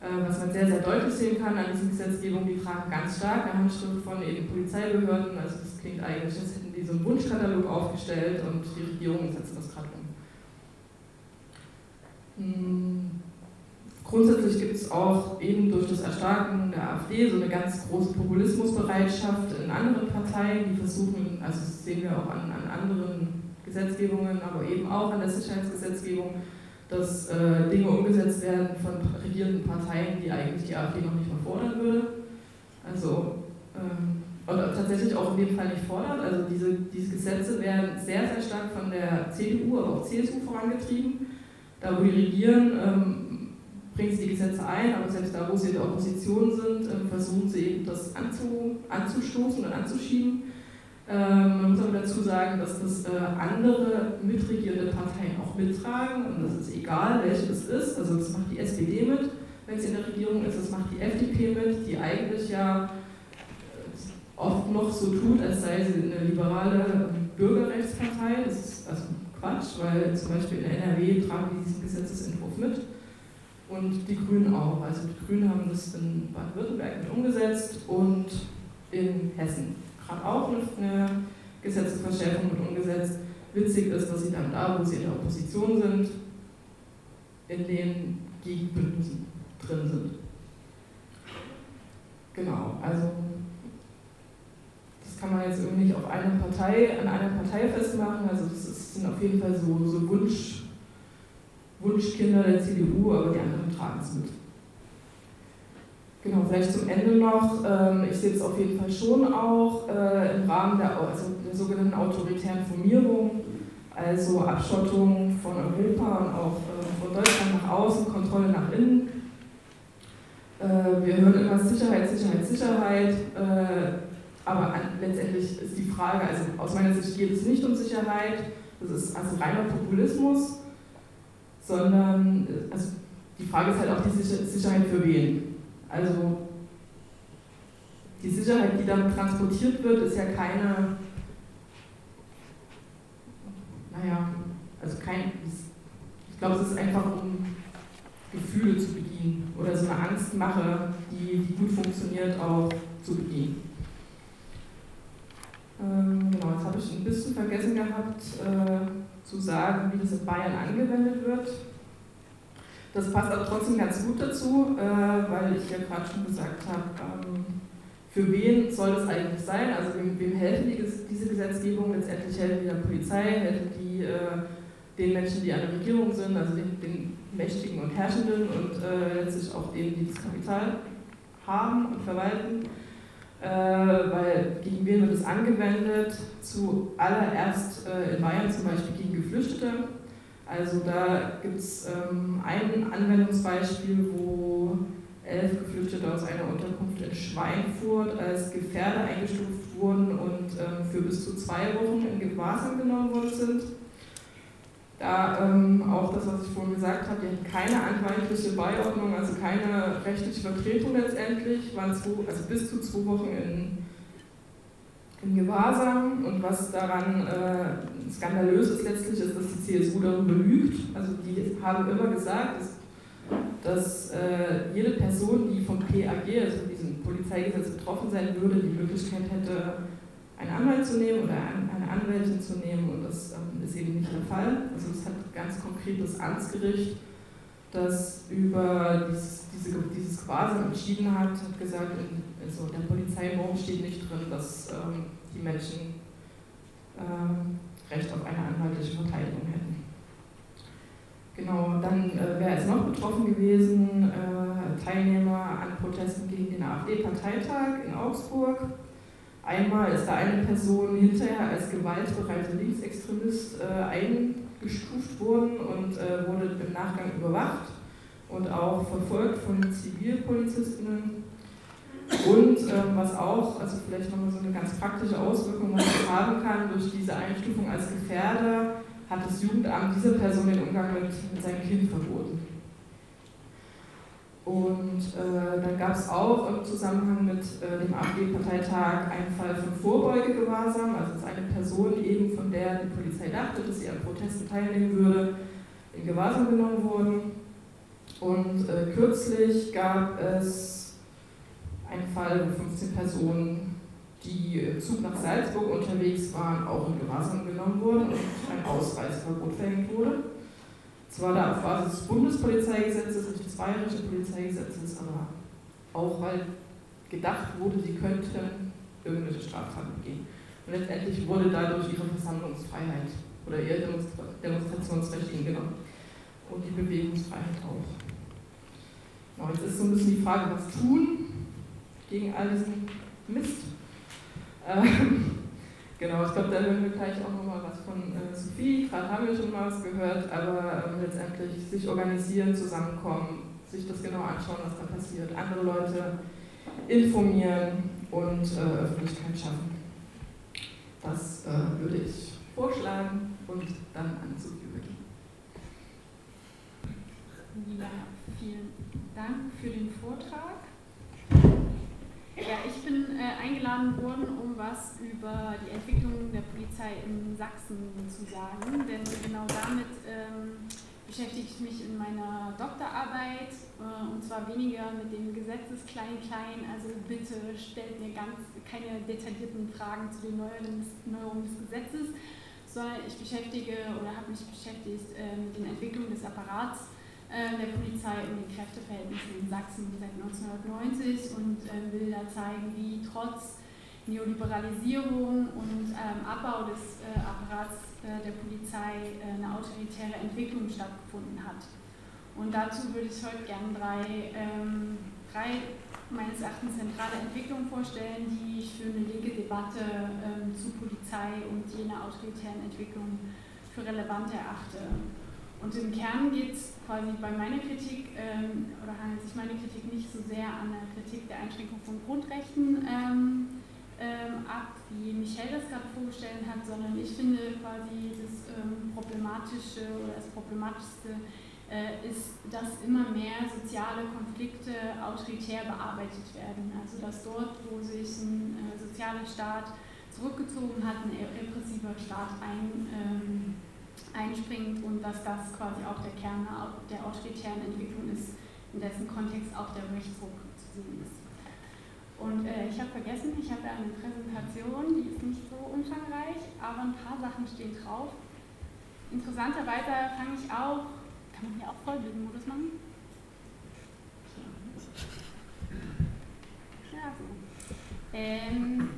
Äh, was man sehr, sehr deutlich sehen kann an diesen Gesetzgebungen, die tragen ganz stark eine Handschrift von eben Polizeibehörden. Also das klingt eigentlich, als hätten die so einen Wunschkatalog aufgestellt und die Regierung setzt das gerade. Grundsätzlich gibt es auch eben durch das Erstarken der AfD so eine ganz große Populismusbereitschaft in anderen Parteien, die versuchen, also das sehen wir auch an, an anderen Gesetzgebungen, aber eben auch an der Sicherheitsgesetzgebung, dass äh, Dinge umgesetzt werden von regierenden Parteien, die eigentlich die AfD noch nicht mal fordern würde. Also, ähm, oder tatsächlich auch in dem Fall nicht fordert. Also diese, diese Gesetze werden sehr, sehr stark von der CDU, aber auch CSU vorangetrieben da, wo die regieren, ähm, bringen sie die Gesetze ein, aber selbst da, wo sie in der Opposition sind, ähm, versuchen sie eben das anzu, anzustoßen und anzuschieben. Ähm, man muss aber dazu sagen, dass das äh, andere mitregierende Parteien auch mittragen und das ist egal, welche das ist. Also das macht die SPD mit, wenn sie in der Regierung ist, das macht die FDP mit, die eigentlich ja äh, oft noch so tut, als sei sie eine liberale Bürgerrechtspartei. Das ist also Quatsch, weil zum Beispiel in NRW tragen die diesen Gesetzesentwurf mit und die Grünen auch. Also die Grünen haben das in Baden-Württemberg mit umgesetzt und in Hessen gerade auch eine Gesetzesverschärfung mit umgesetzt. Witzig ist, dass sie dann da, wo sie in der Opposition sind, in den Gegenbündnissen drin sind. Genau, also kann man jetzt irgendwie nicht auf eine Partei, an einer Partei festmachen. Also das sind auf jeden Fall so, so Wunsch, Wunschkinder der CDU, aber die anderen tragen es mit. Genau, vielleicht zum Ende noch. Ähm, ich sehe es auf jeden Fall schon auch äh, im Rahmen der, also der sogenannten autoritären Formierung, also Abschottung von Europa und auch äh, von Deutschland nach außen, Kontrolle nach innen. Äh, wir hören immer Sicherheit, Sicherheit, Sicherheit. Aber letztendlich ist die Frage, also aus meiner Sicht geht es nicht um Sicherheit, das ist also reiner Populismus, sondern also die Frage ist halt auch die Sicherheit für wen. Also die Sicherheit, die dann transportiert wird, ist ja keine, naja, also kein, ich glaube, es ist einfach um Gefühle zu bedienen oder so eine Angstmache, die, die gut funktioniert, auch zu bedienen. Ähm, genau, jetzt habe ich ein bisschen vergessen gehabt äh, zu sagen, wie das in Bayern angewendet wird. Das passt aber trotzdem ganz gut dazu, äh, weil ich ja gerade schon gesagt habe, ähm, für wen soll das eigentlich sein? Also wem, wem helfen die, diese Gesetzgebung? Letztendlich helfen die der Polizei, helfen die äh, den Menschen, die an der Regierung sind, also den, den Mächtigen und Herrschenden und äh, letztlich auch denen, die das Kapital haben und verwalten äh, weil gegen wen wird es angewendet? Zuallererst äh, in Bayern zum Beispiel gegen Geflüchtete. Also da gibt es ähm, ein Anwendungsbeispiel, wo elf Geflüchtete aus einer Unterkunft in Schweinfurt als Gefährder eingestuft wurden und ähm, für bis zu zwei Wochen in Gewahrsam genommen worden sind. Da ähm, auch das, was ich vorhin gesagt habe, die hatten keine anwaltliche Beiordnung, also keine rechtliche Vertretung letztendlich, waren zwei, also bis zu zwei Wochen in, in Gewahrsam. Und was daran äh, skandalös ist letztlich, ist, dass die CSU darüber lügt. Also die haben immer gesagt, dass, dass äh, jede Person, die vom PAG, also diesem Polizeigesetz betroffen sein würde, die Möglichkeit hätte, einen Anwalt zu nehmen oder eine Anwältin zu nehmen und das ähm, ist eben nicht der Fall. Also es hat ganz konkret das Amtsgericht, das über dieses, diese, dieses Quasi entschieden hat, hat gesagt, in, also der Polizeinorm steht nicht drin, dass ähm, die Menschen ähm, Recht auf eine anwaltliche Verteidigung hätten. Genau, dann äh, wer ist noch betroffen gewesen? Äh, Teilnehmer an Protesten gegen den AfD-Parteitag in Augsburg. Einmal ist da eine Person hinterher als gewaltbereiter Linksextremist äh, eingestuft worden und äh, wurde im Nachgang überwacht und auch verfolgt von Zivilpolizistinnen. Und ähm, was auch, also vielleicht nochmal so eine ganz praktische Auswirkung, was man haben kann durch diese Einstufung als Gefährder, hat das Jugendamt dieser Person den Umgang mit, mit seinem Kind verboten. Und äh, dann gab es auch im Zusammenhang mit äh, dem AfD-Parteitag einen Fall von Vorbeugegewahrsam, also dass eine Person eben von der die Polizei dachte, dass sie an Protesten teilnehmen würde, in Gewahrsam genommen wurden. Und äh, kürzlich gab es einen Fall, wo 15 Personen, die im Zug nach Salzburg unterwegs waren, auch in Gewahrsam genommen wurden und ein Ausreiseverbot verhängt wurde. Zwar da auf Basis des Bundespolizeigesetzes und des Bayerischen Polizeigesetzes, aber auch weil gedacht wurde, sie könnten irgendwelche Straftaten begehen. Und letztendlich wurde dadurch ihre Versammlungsfreiheit oder ihr Demonstrationsrecht ihnen genommen. Und die Bewegungsfreiheit auch. Genau, jetzt ist so ein bisschen die Frage, was tun gegen all diesen Mist. Ähm, Genau, ich glaube, da hören wir gleich auch nochmal was von äh, Sophie. Gerade haben wir schon mal was gehört, aber ähm, letztendlich sich organisieren, zusammenkommen, sich das genau anschauen, was da passiert, andere Leute informieren und äh, Öffentlichkeit schaffen. Das äh, würde ich vorschlagen und dann an Sophie übergeben. Ja, vielen Dank für den Vortrag. Ja, ich bin äh, eingeladen worden, um was über die Entwicklung der Polizei in Sachsen zu sagen, denn genau damit ähm, beschäftige ich mich in meiner Doktorarbeit äh, und zwar weniger mit dem Gesetzes Klein-Klein, also bitte stellt mir ganz keine detaillierten Fragen zu den Neuerungen des Gesetzes, sondern ich beschäftige oder habe mich beschäftigt äh, mit den Entwicklungen des Apparats der Polizei und den Kräfteverhältnissen in Sachsen seit 1990 und äh, will da zeigen, wie trotz Neoliberalisierung und ähm, Abbau des äh, Apparats der Polizei eine autoritäre Entwicklung stattgefunden hat. Und dazu würde ich heute gerne drei, ähm, drei meines Erachtens zentrale Entwicklungen vorstellen, die ich für eine linke Debatte ähm, zu Polizei und jener autoritären Entwicklung für relevant erachte. Und im Kern geht es quasi bei meiner Kritik, ähm, oder handelt sich meine Kritik nicht so sehr an der Kritik der Einschränkung von Grundrechten ähm, ähm, ab, wie Michel das gerade vorgestellt hat, sondern ich finde quasi das ähm, Problematische oder das Problematischste äh, ist, dass immer mehr soziale Konflikte autoritär bearbeitet werden. Also dass dort, wo sich ein äh, sozialer Staat zurückgezogen hat, ein repressiver Staat ein ähm, einspringt und dass das quasi auch der Kern der autoritären Entwicklung ist, in dessen Kontext auch der Rechtsruck zu sehen ist. Und äh, ich habe vergessen, ich habe eine Präsentation, die ist nicht so umfangreich, aber ein paar Sachen stehen drauf. Interessanterweise fange ich auch, kann man hier auch Vollbildmodus machen? Ja, so. Ähm,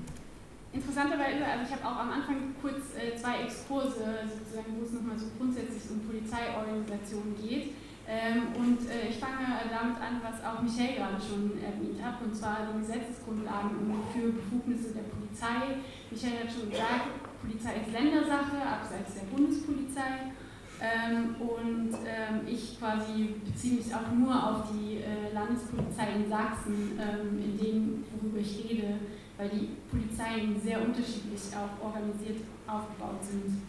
Interessanterweise, also ich habe auch am Anfang kurz äh, zwei Exkurse, sozusagen, wo es nochmal so grundsätzlich um Polizeiorganisation geht. Ähm, und äh, ich fange damit an, was auch Michel gerade schon erwähnt hat, und zwar die Gesetzesgrundlagen für Befugnisse der Polizei. Michel hat schon gesagt, Polizei ist Ländersache, abseits der Bundespolizei. Ähm, und ähm, ich quasi beziehe mich auch nur auf die äh, Landespolizei in Sachsen, ähm, in dem, worüber ich rede weil die Polizeien sehr unterschiedlich auch organisiert aufgebaut sind.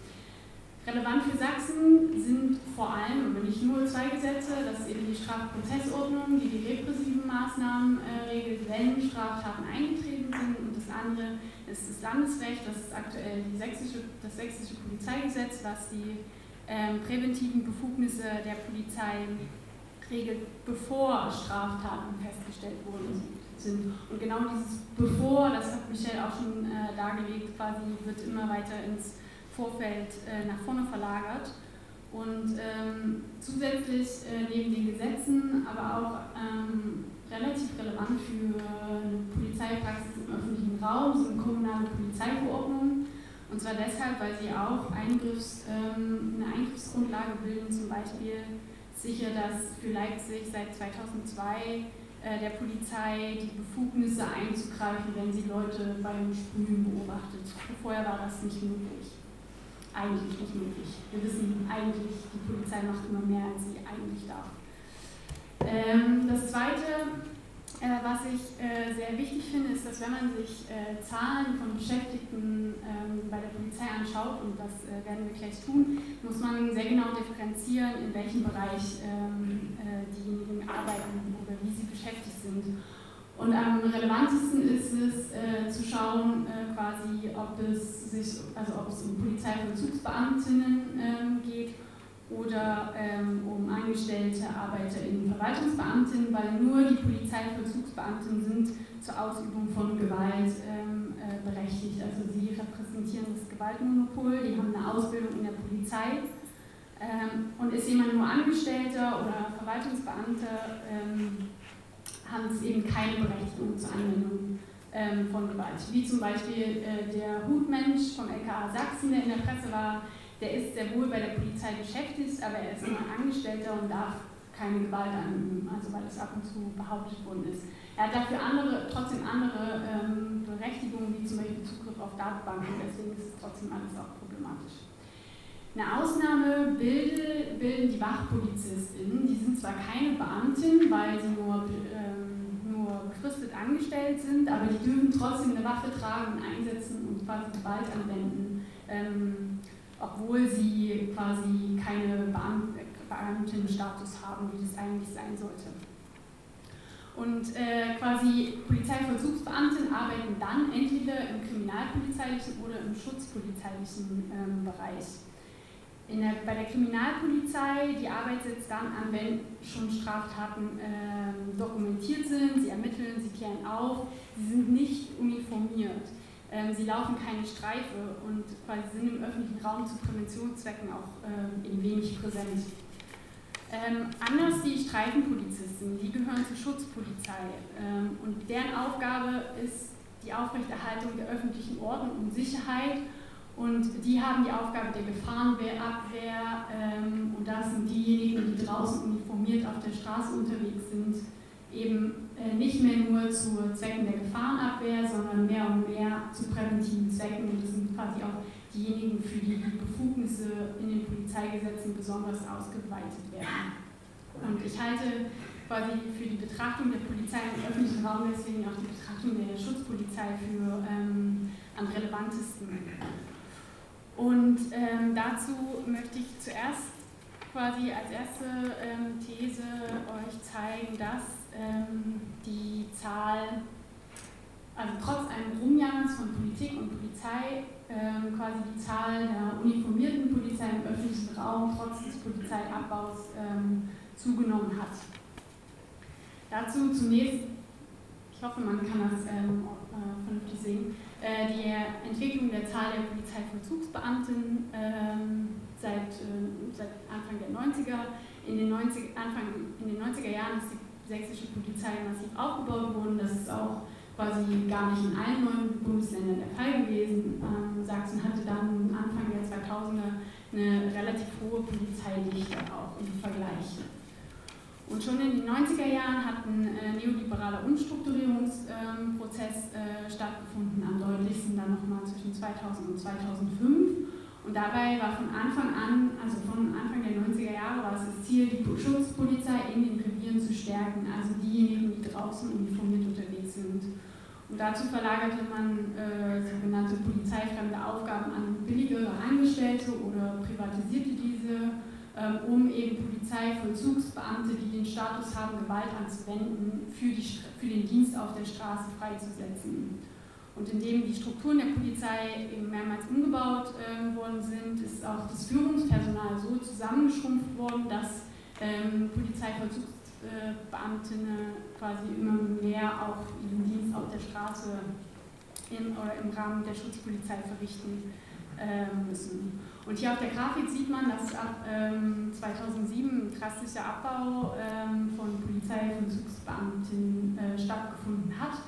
Relevant für Sachsen sind vor allem, aber nicht nur zwei Gesetze, das ist eben die Strafprozessordnung, die die repressiven Maßnahmen äh, regelt, wenn Straftaten eingetreten sind und das andere ist das Landesrecht, das ist aktuell sächsische, das sächsische Polizeigesetz, was die ähm, präventiven Befugnisse der Polizei regelt, bevor Straftaten festgestellt wurden sind. Und genau dieses bevor, das hat Michelle auch schon äh, dargelegt, quasi wird immer weiter ins Vorfeld äh, nach vorne verlagert. Und ähm, zusätzlich äh, neben den Gesetzen, aber auch ähm, relativ relevant für eine Polizeipraxis im öffentlichen Raum sind kommunale Polizeiverordnungen. Und zwar deshalb, weil sie auch Eingriffs, ähm, eine Eingriffsgrundlage bilden, zum Beispiel sicher, dass für Leipzig seit 2002 äh, der Polizei die Befugnisse einzugreifen, wenn sie Leute beim Sprühen beobachtet. Vorher war das nicht möglich eigentlich nicht möglich. Wir wissen eigentlich, die Polizei macht immer mehr, als sie eigentlich darf. Ähm, das Zweite, äh, was ich äh, sehr wichtig finde, ist, dass wenn man sich äh, Zahlen von Beschäftigten ähm, bei der Polizei anschaut, und das äh, werden wir gleich tun, muss man sehr genau differenzieren, in welchem Bereich ähm, äh, diejenigen arbeiten oder wie sie beschäftigt sind. Und am relevantesten ist es äh, zu schauen, quasi, ob es sich, also ob es um Polizeivollzugsbeamtinnen ähm, geht oder ähm, um angestellte ArbeiterInnen, Verwaltungsbeamtinnen, weil nur die Polizeivollzugsbeamtinnen sind zur Ausübung von Gewalt ähm, äh, berechtigt. Also sie repräsentieren das Gewaltmonopol, die haben eine Ausbildung in der Polizei. Ähm, und ist jemand nur Angestellter oder Verwaltungsbeamter, ähm, haben es eben keine Berechtigung zur Anwendung ähm, von Gewalt. Wie zum Beispiel äh, der Hutmensch vom LKA Sachsen, der in der Presse war, der ist sehr wohl bei der Polizei beschäftigt, aber er ist nur Angestellter und darf keine Gewalt anüben, also weil es ab und zu behauptet worden ist. Er hat dafür andere, trotzdem andere ähm, Berechtigungen, wie zum Beispiel Zugriff auf Datenbanken, deswegen ist es trotzdem alles auch problematisch. Eine Ausnahme bilden, bilden die WachpolizistInnen. Die sind zwar keine Beamtin, weil sie nur äh, befristet angestellt sind, aber die dürfen trotzdem eine Waffe tragen und einsetzen und quasi Gewalt anwenden, ähm, obwohl sie quasi keine Beamt Beamtenstatus haben, wie das eigentlich sein sollte. Und äh, quasi Polizeivollzugsbeamten arbeiten dann entweder im kriminalpolizeilichen oder im schutzpolizeilichen ähm, Bereich der, bei der Kriminalpolizei, die Arbeit setzt dann an, wenn schon Straftaten äh, dokumentiert sind, sie ermitteln, sie klären auf, sie sind nicht uniformiert. Ähm, sie laufen keine Streife und quasi sind im öffentlichen Raum zu Präventionszwecken auch äh, in wenig präsent. Ähm, anders die Streifenpolizisten, die gehören zur Schutzpolizei ähm, und deren Aufgabe ist die Aufrechterhaltung der öffentlichen Ordnung und Sicherheit und die haben die Aufgabe der Gefahrenabwehr ähm, und da sind diejenigen, die draußen uniformiert auf der Straße unterwegs sind, eben nicht mehr nur zu Zwecken der Gefahrenabwehr, sondern mehr und mehr zu präventiven Zwecken. Und das sind quasi auch diejenigen, für die die Befugnisse in den Polizeigesetzen besonders ausgeweitet werden. Und ich halte quasi für die Betrachtung der Polizei im öffentlichen Raum deswegen auch die Betrachtung der Schutzpolizei für ähm, am relevantesten. Und ähm, dazu möchte ich zuerst quasi als erste ähm, These euch zeigen, dass ähm, die Zahl, also trotz eines Rumjangens von Politik und Polizei, ähm, quasi die Zahl der uniformierten Polizei im öffentlichen Raum trotz des Polizeiabbaus ähm, zugenommen hat. Dazu zunächst, ich hoffe, man kann das ähm, äh, vernünftig sehen, äh, die Entwicklung der Zahl der Polizeivollzugsbeamten ähm, seit, äh, seit Anfang der 90er. In den, 90, Anfang, in den 90er Jahren ist die sächsische Polizei massiv aufgebaut worden. Das ist auch quasi gar nicht in allen neuen Bundesländern der Fall gewesen. Ähm, Sachsen hatte dann Anfang der 2000er eine relativ hohe Polizeidichte auch im Vergleich. Und schon in den 90er Jahren hat ein äh, neoliberaler Umstrukturierungsprozess äh, stattgefunden, am deutlichsten dann nochmal zwischen 2000 und 2005. Und dabei war von Anfang an, also von Anfang der 90er Jahre, war es das Ziel, die Schutzpolizei in den Revieren zu stärken, also diejenigen, die draußen uniformiert unterwegs sind. Und dazu verlagerte man äh, sogenannte polizeifremde Aufgaben an billigere Angestellte oder privatisierte diese, ähm, um eben Polizeivollzugsbeamte, die den Status haben, Gewalt anzuwenden, für, die, für den Dienst auf der Straße freizusetzen. Und indem die Strukturen der Polizei eben mehrmals umgebaut äh, worden sind, ist auch das Führungspersonal so zusammengeschrumpft worden, dass ähm, Polizeivollzugsbeamtinnen quasi immer mehr auch ihren Dienst auf der Straße in, oder im Rahmen der Schutzpolizei verrichten äh, müssen. Und hier auf der Grafik sieht man, dass ab ähm, 2007 ein drastischer Abbau ähm, von Polizeivollzugsbeamtinnen äh, stattgefunden hat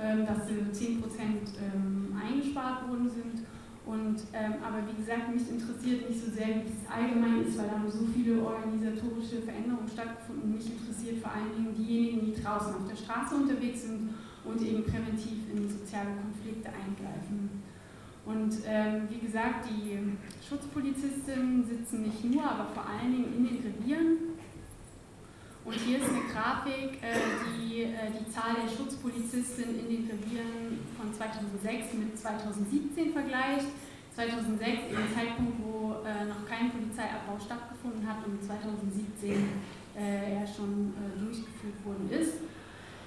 ähm, dass 10% ähm, eingespart worden sind. Und, ähm, aber wie gesagt, mich interessiert nicht so sehr, wie es allgemein ist, weil da haben so viele organisatorische Veränderungen stattgefunden. Mich interessiert vor allen Dingen diejenigen, die draußen auf der Straße unterwegs sind und eben präventiv in soziale Konflikte eingreifen. Und ähm, wie gesagt, die Schutzpolizistinnen sitzen nicht nur, aber vor allen Dingen in den Revieren und hier ist eine Grafik, äh, die äh, die Zahl der Schutzpolizisten in den Revieren von 2006 mit 2017 vergleicht. 2006 im Zeitpunkt, wo äh, noch kein Polizeiabbau stattgefunden hat und 2017 er schon durchgeführt worden ist.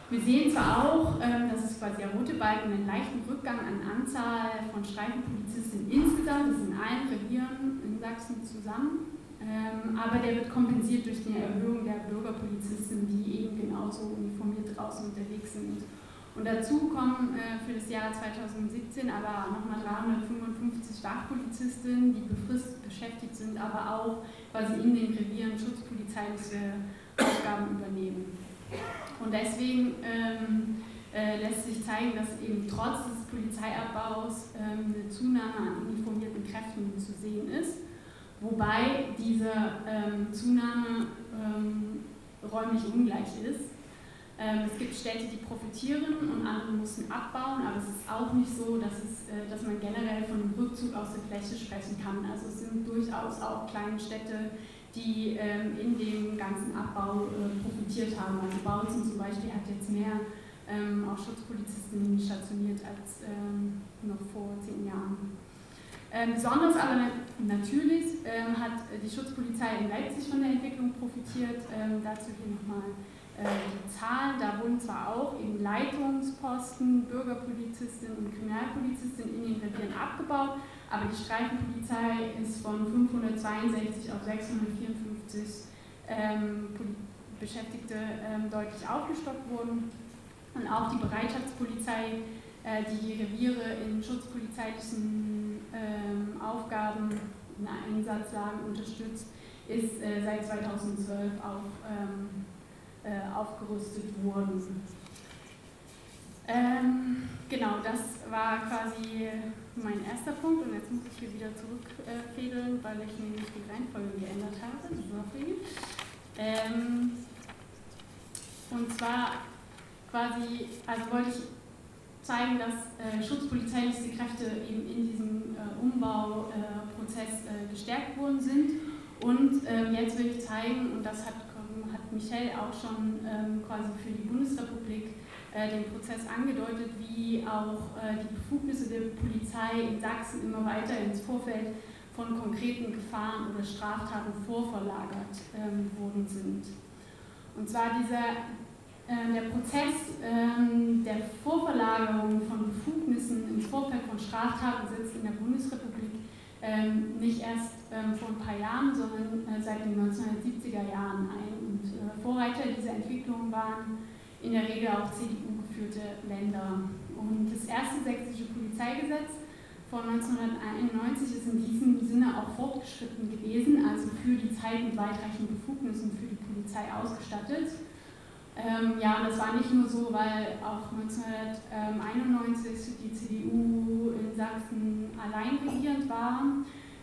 Wir sehen zwar auch, ähm, dass es quasi der rote Balken einen leichten Rückgang an Anzahl von Streifenpolizisten insgesamt, das ist in allen Revieren in Sachsen zusammen, ähm, aber der wird kompensiert durch die Erhöhung der Bürgerpolizisten, die eben genauso uniformiert draußen unterwegs sind. Und dazu kommen äh, für das Jahr 2017 aber nochmal 355 Wachpolizistinnen, die befristet beschäftigt sind, aber auch quasi in den Revieren schutzpolizeiliche Aufgaben übernehmen. Und deswegen ähm, äh, lässt sich zeigen, dass eben trotz des Polizeiabbaus ähm, eine Zunahme an uniformierten Kräften zu sehen ist wobei diese ähm, Zunahme ähm, räumlich ungleich ist. Ähm, es gibt Städte, die profitieren und andere müssen abbauen, aber es ist auch nicht so, dass, es, äh, dass man generell von einem Rückzug aus der Fläche sprechen kann. Also es sind durchaus auch kleine Städte, die ähm, in dem ganzen Abbau äh, profitiert haben. Also Bautzen zum Beispiel hat jetzt mehr ähm, auch Schutzpolizisten stationiert als ähm, noch vor zehn Jahren. Ähm, besonders aber natürlich ähm, hat die Schutzpolizei in Leipzig von der Entwicklung profitiert. Ähm, dazu hier nochmal äh, die Zahlen. Da wurden zwar auch eben Leitungsposten, Bürgerpolizistinnen und Kriminalpolizistinnen in den Revieren abgebaut, aber die Streifenpolizei ist von 562 auf 654 ähm, Beschäftigte ähm, deutlich aufgestockt worden. Und auch die Bereitschaftspolizei äh, die Reviere in schutzpolizeilichen ähm, Aufgaben in Einsatzlagen unterstützt, ist äh, seit 2012 auch ähm, äh, aufgerüstet worden. Ähm, genau, das war quasi mein erster Punkt und jetzt muss ich hier wieder zurückfädeln, weil ich nämlich die Reihenfolge geändert habe. Ähm, und zwar quasi, also wollte ich zeigen, dass äh, schutzpolizeiliche Kräfte eben in diesem äh, Umbauprozess äh, gestärkt worden sind. Und ähm, jetzt will ich zeigen, und das hat, hat Michel auch schon ähm, quasi für die Bundesrepublik äh, den Prozess angedeutet, wie auch äh, die Befugnisse der Polizei in Sachsen immer weiter ins Vorfeld von konkreten Gefahren oder Straftaten vorverlagert ähm, worden sind. Und zwar dieser ähm, der Prozess ähm, der Vorverlagerung von Befugnissen im Vorfeld von Straftaten setzt in der Bundesrepublik ähm, nicht erst vor ein paar Jahren, sondern äh, seit den 1970er Jahren ein. Und äh, Vorreiter dieser Entwicklung waren in der Regel auch CDU-geführte Länder. Und das erste sächsische Polizeigesetz von 1991 ist in diesem Sinne auch fortgeschritten gewesen, also für die Zeit mit weitreichenden Befugnissen für die Polizei ausgestattet. Ähm, ja, und das war nicht nur so, weil auch 1991 die CDU in Sachsen allein regierend war,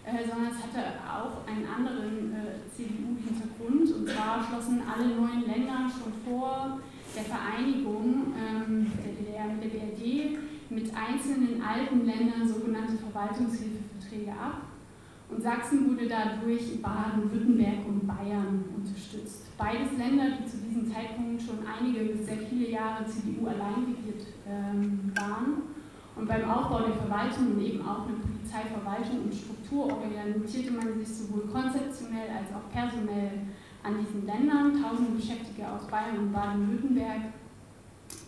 äh, sondern es hatte auch einen anderen äh, CDU-Hintergrund. Und zwar schlossen alle neuen Länder schon vor der Vereinigung ähm, der DDR mit der BRD mit einzelnen alten Ländern sogenannte Verwaltungshilfeverträge ab. Und Sachsen wurde dadurch Baden-Württemberg und Bayern unterstützt. Beides Länder, die zu diesem Zeitpunkt schon einige bis sehr viele Jahre CDU allein regiert ähm, waren. Und beim Aufbau der Verwaltung und eben auch eine Polizeiverwaltung und Struktur orientierte man sich sowohl konzeptionell als auch personell an diesen Ländern. Tausende Beschäftigte aus Bayern und Baden-Württemberg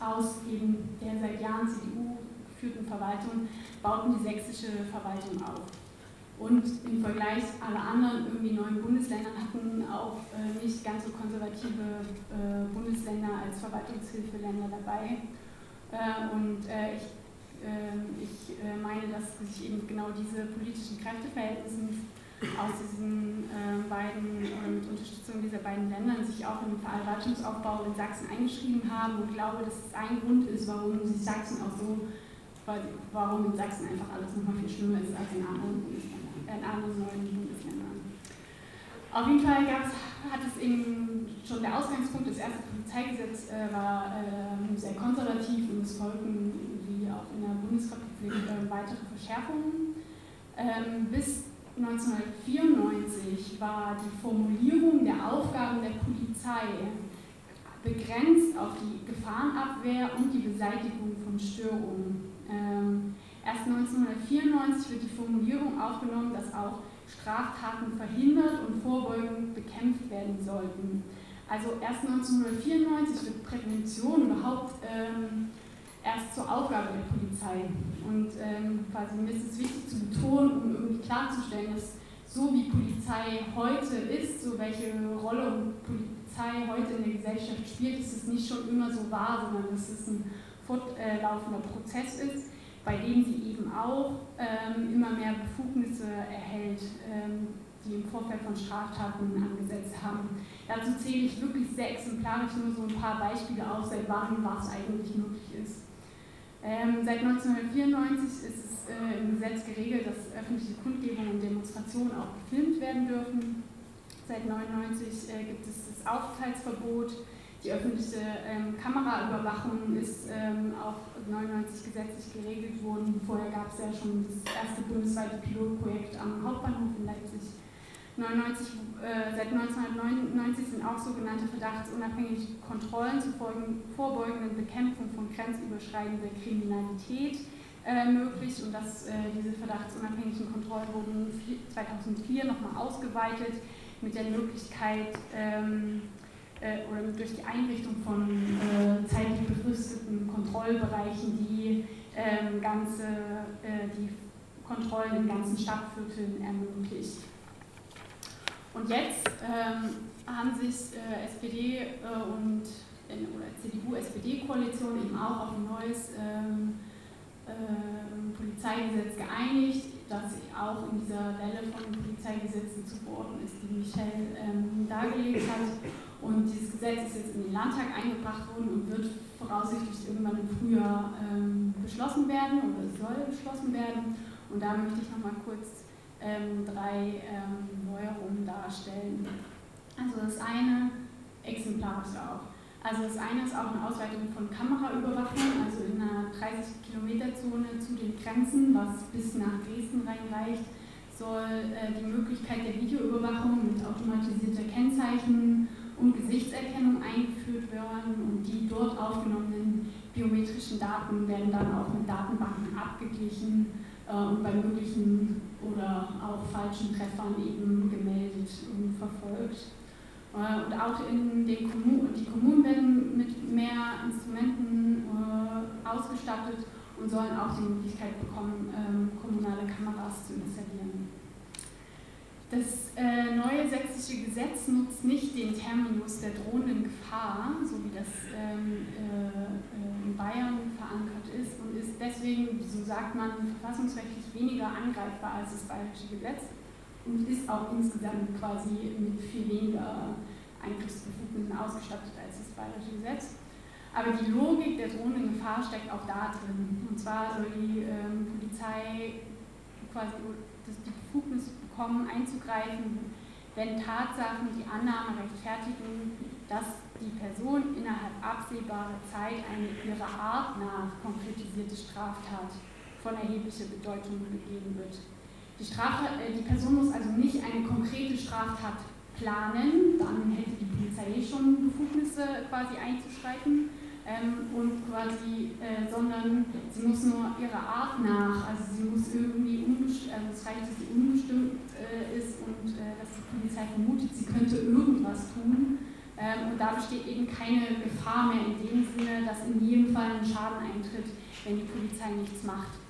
aus eben der seit Jahren CDU geführten Verwaltung bauten die sächsische Verwaltung auf. Und im Vergleich aller anderen irgendwie neuen Bundesländer hatten auch äh, nicht ganz so konservative äh, Bundesländer als Verwaltungshilfeländer dabei. Äh, und äh, ich, ähm, ich äh, meine, dass sich eben genau diese politischen Kräfteverhältnisse aus diesen äh, beiden und Unterstützung dieser beiden Länder sich auch im Verwaltungsaufbau in Sachsen eingeschrieben haben und glaube, dass es ein Grund ist, warum sich Sachsen auch so, warum in Sachsen einfach alles nochmal viel schlimmer ist als in anderen Bundesländern, in anderen neuen Bundesländern. Auf jeden Fall hat es eben schon der Ausgangspunkt, das erste Polizeigesetz äh, war äh, sehr konservativ und es folgten, wie auch in der Bundesrepublik, äh, weitere Verschärfungen. Ähm, bis 1994 war die Formulierung der Aufgaben der Polizei begrenzt auf die Gefahrenabwehr und die Beseitigung von Störungen. Ähm, erst 1994 wird die Formulierung aufgenommen, dass auch Straftaten verhindert und vorbeugend bekämpft werden sollten. Also erst 1994 wird Prävention überhaupt ähm, erst zur Aufgabe der Polizei. Und ähm, quasi mir ist es wichtig zu betonen, um irgendwie klarzustellen, dass so wie Polizei heute ist, so welche Rolle Polizei heute in der Gesellschaft spielt, ist es nicht schon immer so wahr, sondern dass es ein fortlaufender Prozess ist, bei dem sie eben auch ähm, immer mehr Befugnisse erhält, ähm, die im Vorfeld von Straftaten angesetzt haben. Dazu zähle ich wirklich sehr exemplarisch nur so ein paar Beispiele auf, seit wann was eigentlich möglich ist. Ähm, seit 1994 ist es äh, im Gesetz geregelt, dass öffentliche Kundgebungen und Demonstrationen auch gefilmt werden dürfen. Seit 1999 äh, gibt es das Aufenthaltsverbot. Die öffentliche ähm, Kameraüberwachung ist ähm, auch 1999 gesetzlich geregelt worden. Vorher gab es ja schon das erste bundesweite Pilotprojekt am Hauptbahnhof in Leipzig 99, äh, seit 1999 sind auch sogenannte verdachtsunabhängige Kontrollen zur vorbeugenden Bekämpfung von grenzüberschreitender Kriminalität äh, möglich und dass äh, diese verdachtsunabhängigen Kontrollen wurden 2004 nochmal ausgeweitet mit der Möglichkeit ähm, äh, oder durch die Einrichtung von äh, zeitlich befristeten Kontrollbereichen, die ähm, ganze, äh, die Kontrollen in ganzen Stadtvierteln ermöglicht. Und jetzt ähm, haben sich äh, SPD äh, und CDU-SPD-Koalition eben auch auf ein neues ähm, äh, Polizeigesetz geeinigt, das auch in dieser Welle von Polizeigesetzen zu verorten ist, die Michelle ähm, dargelegt hat. Und dieses Gesetz ist jetzt in den Landtag eingebracht worden und wird voraussichtlich irgendwann im Frühjahr ähm, beschlossen werden oder soll beschlossen werden. Und da möchte ich nochmal kurz ähm, drei ähm, Neuerungen darstellen. Also das eine, exemplarisch auch. Also das eine ist auch eine Ausweitung von Kameraüberwachung, also in einer 30-Kilometer-Zone zu den Grenzen, was bis nach Dresden reinreicht, soll äh, die Möglichkeit der Videoüberwachung mit automatisierter Kennzeichen und Gesichtserkennung eingeführt werden und die dort aufgenommenen biometrischen Daten werden dann auch mit Datenbanken abgeglichen äh, und bei möglichen oder auch falschen Treffern eben gemeldet und verfolgt. Äh, und auch in den Kommunen, die Kommunen werden mit mehr Instrumenten äh, ausgestattet und sollen auch die Möglichkeit bekommen, ähm, kommunale Kameras zu installieren. Das äh, neue sächsische Gesetz nutzt nicht den Terminus der drohenden Gefahr, so wie das ähm, äh, in Bayern verankert ist, und ist deswegen, so sagt man, verfassungsrechtlich weniger angreifbar als das bayerische Gesetz und ist auch insgesamt quasi mit viel weniger Eingriffsbefugnissen ausgestattet als das bayerische Gesetz. Aber die Logik der drohenden Gefahr steckt auch da drin. Und zwar soll die ähm, Polizei quasi die Befugnis bekommen, einzugreifen, wenn Tatsachen die Annahme rechtfertigen, dass die Person innerhalb absehbarer Zeit eine ihrer Art nach konkretisierte Straftat von erheblicher Bedeutung begehen wird. Die, Straftat, äh, die Person muss also nicht eine konkrete Straftat planen, dann hätte die Polizei schon Befugnisse quasi einzuschreiten, ähm, und quasi, äh, sondern sie muss nur ihrer Art nach, also sie muss irgendwie unbestimmt, also es reicht, dass sie unbestimmt äh, ist und äh, dass die Polizei vermutet, sie könnte irgendwas tun. Ähm, und da besteht eben keine Gefahr mehr in dem Sinne, dass in jedem Fall ein Schaden eintritt, wenn die Polizei nichts macht.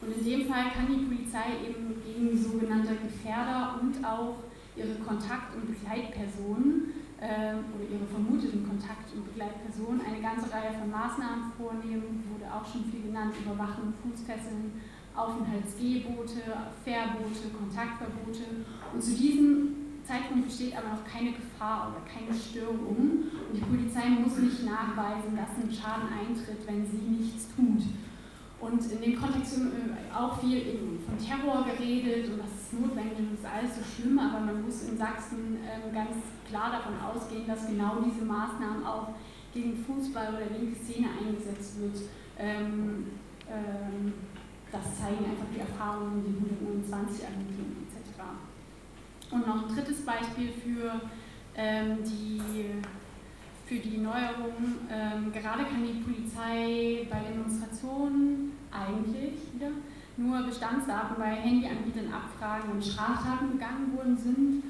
Und in dem Fall kann die Polizei eben gegen sogenannte Gefährder und auch ihre Kontakt- und Begleitpersonen oder ihre vermuteten Kontakt- und Begleitpersonen eine ganze Reihe von Maßnahmen vornehmen, wurde auch schon viel genannt, Überwachung, Fußfesseln, Aufenthaltsgebote, Verbote, Kontaktverbote. Und zu diesem Zeitpunkt besteht aber noch keine Gefahr oder keine Störung. Und die Polizei muss nicht nachweisen, dass ein Schaden eintritt, wenn sie nichts tut. Und in dem Kontext auch viel eben von Terror geredet und das ist notwendig und das ist alles so schlimm, aber man muss in Sachsen ähm, ganz klar davon ausgehen, dass genau diese Maßnahmen auch gegen Fußball oder linke Szene eingesetzt wird. Ähm, ähm, das zeigen einfach die Erfahrungen, die 129 Ermittlungen etc. Und noch ein drittes Beispiel für die für die Neuerungen. Ähm, gerade kann die Polizei bei Demonstrationen eigentlich wieder nur Bestandsdaten bei Handyanbietern abfragen, wenn Straftaten begangen worden sind.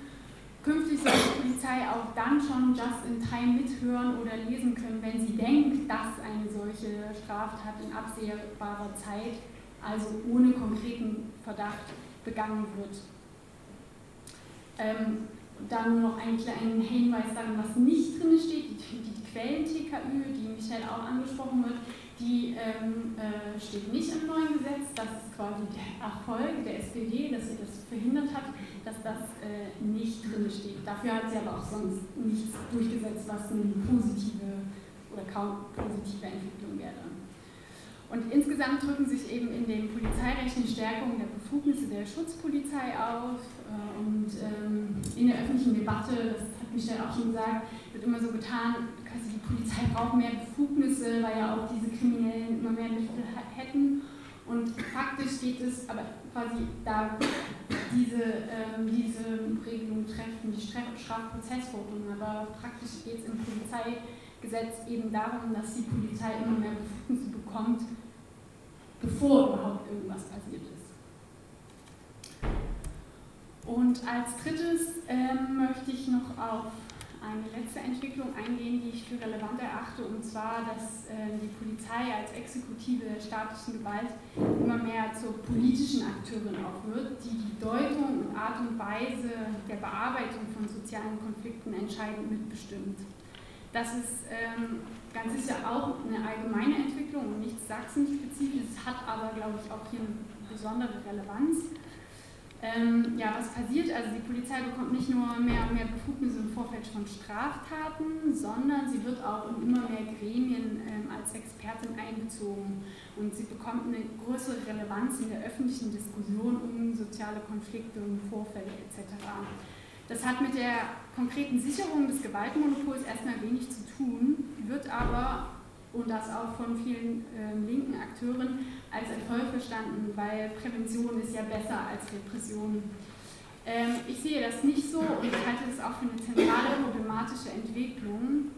Künftig soll die Polizei auch dann schon just in time mithören oder lesen können, wenn sie denkt, dass eine solche Straftat in absehbarer Zeit, also ohne konkreten Verdacht, begangen wird. Ähm, dann nur noch einen kleinen Hinweis daran, was nicht drin steht, die, die Quellen-TKÜ, die Michelle auch angesprochen wird, die ähm, äh, steht nicht im neuen Gesetz. Das ist quasi der Erfolg der SPD, dass sie das verhindert hat, dass das äh, nicht drin steht. Dafür hat sie aber auch sonst nichts durchgesetzt, was eine positive oder kaum positive Entwicklung wäre. Und insgesamt drücken sich eben in den Polizeirechten Stärkung der Befugnisse der Schutzpolizei auf. Äh, und ähm, in der öffentlichen Debatte, das hat Michelle auch schon gesagt, wird immer so getan, quasi die Polizei braucht mehr Befugnisse, weil ja auch diese Kriminellen immer mehr Mittel hätten. Und faktisch geht es aber quasi da diese, ähm, diese Regelung treffen, die Strafprozessordnung, aber praktisch geht es im Polizeigesetz eben darum, dass die Polizei immer mehr Befugnisse bekommt, bevor überhaupt irgendwas passiert ist. Und als drittes ähm, möchte ich noch auf eine letzte Entwicklung eingehen, die ich für relevant erachte, und zwar, dass äh, die Polizei als Exekutive der staatlichen Gewalt immer mehr zur politischen Akteurin auch wird, die die Deutung und Art und Weise der Bearbeitung von sozialen Konflikten entscheidend mitbestimmt. Das ist ähm, ganz sicher auch eine allgemeine Entwicklung und nichts Sachsen-spezifisches, hat aber, glaube ich, auch hier eine besondere Relevanz. Ähm, ja, was passiert? Also die Polizei bekommt nicht nur mehr und mehr Befugnisse im Vorfeld von Straftaten, sondern sie wird auch in immer mehr Gremien ähm, als Expertin einbezogen und sie bekommt eine größere Relevanz in der öffentlichen Diskussion um soziale Konflikte und Vorfälle etc. Das hat mit der konkreten Sicherung des Gewaltmonopols erstmal wenig zu tun, wird aber, und das auch von vielen äh, linken Akteuren, als Erfolg verstanden, weil Prävention ist ja besser als Repression. Ähm, ich sehe das nicht so und ich halte das auch für eine zentrale problematische Entwicklung,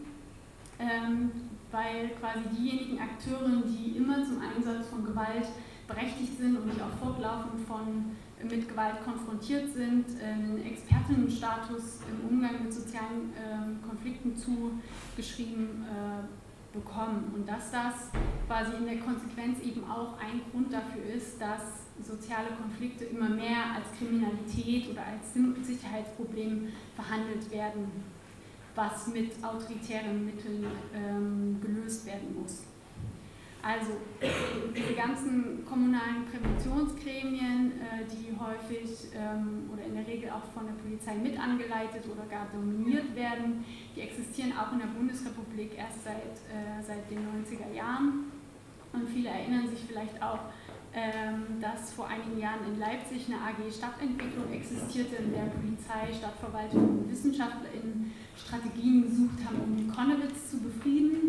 ähm, weil quasi diejenigen Akteure, die immer zum Einsatz von Gewalt berechtigt sind und die auch fortlaufend von mit Gewalt konfrontiert sind, einen Expertinnenstatus im Umgang mit sozialen äh, Konflikten zugeschrieben äh, bekommen. Und dass das quasi in der Konsequenz eben auch ein Grund dafür ist, dass soziale Konflikte immer mehr als Kriminalität oder als Sicherheitsproblem verhandelt werden, was mit autoritären Mitteln ähm, gelöst werden muss. Also diese ganzen kommunalen Präventionsgremien, äh, die häufig ähm, oder in der Regel auch von der Polizei mit angeleitet oder gar dominiert werden, die existieren auch in der Bundesrepublik erst seit, äh, seit den 90er Jahren. Und viele erinnern sich vielleicht auch, ähm, dass vor einigen Jahren in Leipzig eine AG Stadtentwicklung existierte, in der Polizei, Stadtverwaltung und WissenschaftlerInnen Strategien gesucht haben, um Konnewitz zu befrieden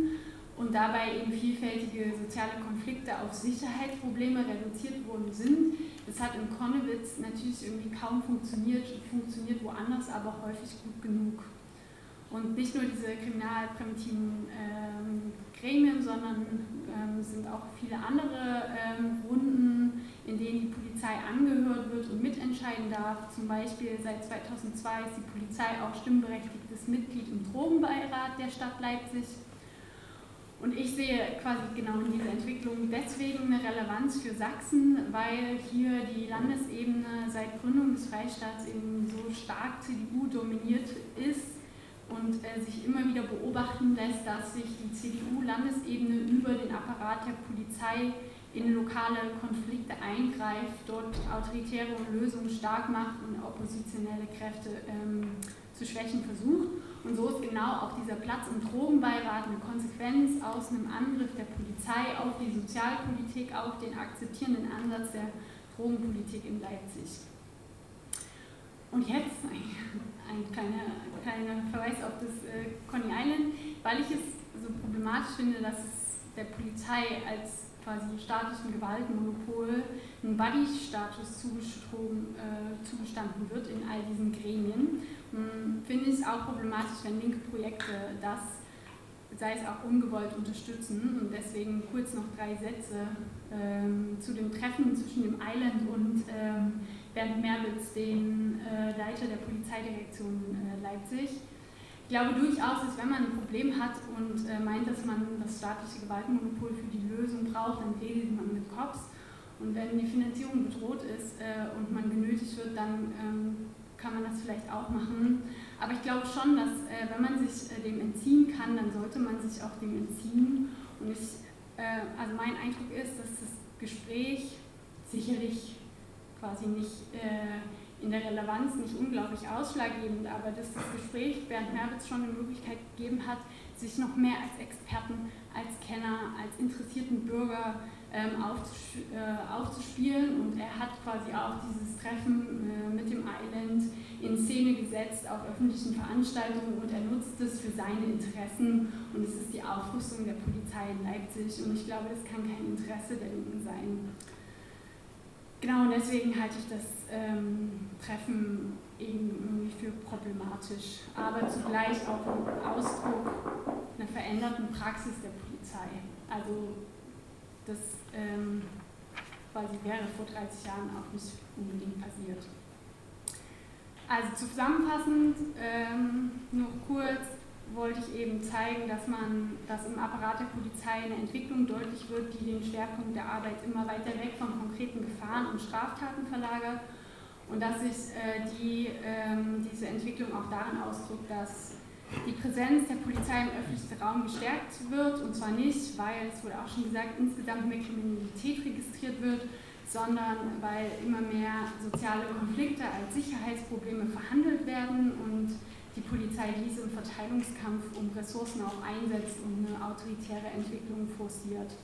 und dabei eben vielfältige soziale Konflikte auf Sicherheitsprobleme reduziert worden sind. Das hat in Konnewitz natürlich irgendwie kaum funktioniert, funktioniert woanders aber häufig gut genug. Und nicht nur diese kriminalpräventiven ähm, sondern ähm, sind auch viele andere ähm, Runden, in denen die Polizei angehört wird und mitentscheiden darf. Zum Beispiel seit 2002 ist die Polizei auch stimmberechtigtes Mitglied im Drogenbeirat der Stadt Leipzig. Und ich sehe quasi genau in dieser Entwicklung deswegen eine Relevanz für Sachsen, weil hier die Landesebene seit Gründung des Freistaats eben so stark CDU dominiert ist und äh, sich immer wieder beobachten lässt, dass sich die CDU-Landesebene über den Apparat der Polizei in lokale Konflikte eingreift, dort autoritäre Lösungen stark macht und oppositionelle Kräfte ähm, zu schwächen versucht. Und so ist genau auch dieser Platz im Drogenbeirat eine Konsequenz aus einem Angriff der Polizei auf die Sozialpolitik, auf den akzeptierenden Ansatz der Drogenpolitik in Leipzig. Und jetzt ein kleiner, kleiner Verweis auf das äh, Coney Island, weil ich es so problematisch finde, dass es der Polizei als quasi statischen Gewaltmonopol ein Buddy-Status äh, zugestanden wird in all diesen Gremien, finde ich es auch problematisch, wenn linke Projekte das, sei es auch ungewollt, unterstützen. Und deswegen kurz noch drei Sätze ähm, zu dem Treffen zwischen dem Island und ähm, Bernd Merwitz, den äh, Leiter der Polizeidirektion äh, Leipzig. Ich glaube durchaus, dass wenn man ein Problem hat und äh, meint, dass man das staatliche Gewaltmonopol für die Lösung braucht, dann redet man mit Cops. Und wenn die Finanzierung bedroht ist äh, und man genötigt wird, dann ähm, kann man das vielleicht auch machen. Aber ich glaube schon, dass äh, wenn man sich äh, dem entziehen kann, dann sollte man sich auch dem entziehen. Und ich, also mein Eindruck ist, dass das Gespräch sicherlich quasi nicht äh, in der Relevanz nicht unglaublich ausschlaggebend, aber dass das Gespräch Bernd Merwitz schon eine Möglichkeit gegeben hat, sich noch mehr als Experten, als Kenner, als interessierten Bürger ähm, aufzus äh, aufzuspielen. Und er hat quasi auch dieses Treffen äh, mit dem Island in Szene gesetzt auf öffentlichen Veranstaltungen und er nutzt es für seine Interessen. Und es ist die Aufrüstung der Polizei in Leipzig. Und ich glaube, das kann kein Interesse der Linken sein. Genau, und deswegen halte ich das ähm, Treffen eben irgendwie für problematisch, aber zugleich auch ein Ausdruck einer veränderten Praxis der Polizei. Also das ähm, quasi wäre vor 30 Jahren auch nicht unbedingt passiert. Also zusammenfassend, ähm, nur kurz, wollte ich eben zeigen, dass man, dass im Apparat der Polizei eine Entwicklung deutlich wird, die den Schwerpunkt der Arbeit immer weiter weg von konkreten Gefahren und Straftaten verlagert und dass sich äh, die, ähm, diese Entwicklung auch darin ausdrückt, dass die Präsenz der Polizei im öffentlichen Raum gestärkt wird und zwar nicht, weil, es wurde auch schon gesagt, insgesamt mehr Kriminalität registriert wird, sondern weil immer mehr soziale Konflikte als Sicherheitsprobleme verhandelt werden und die Polizei dies im Verteilungskampf um Ressourcen auch einsetzt und eine autoritäre Entwicklung forciert.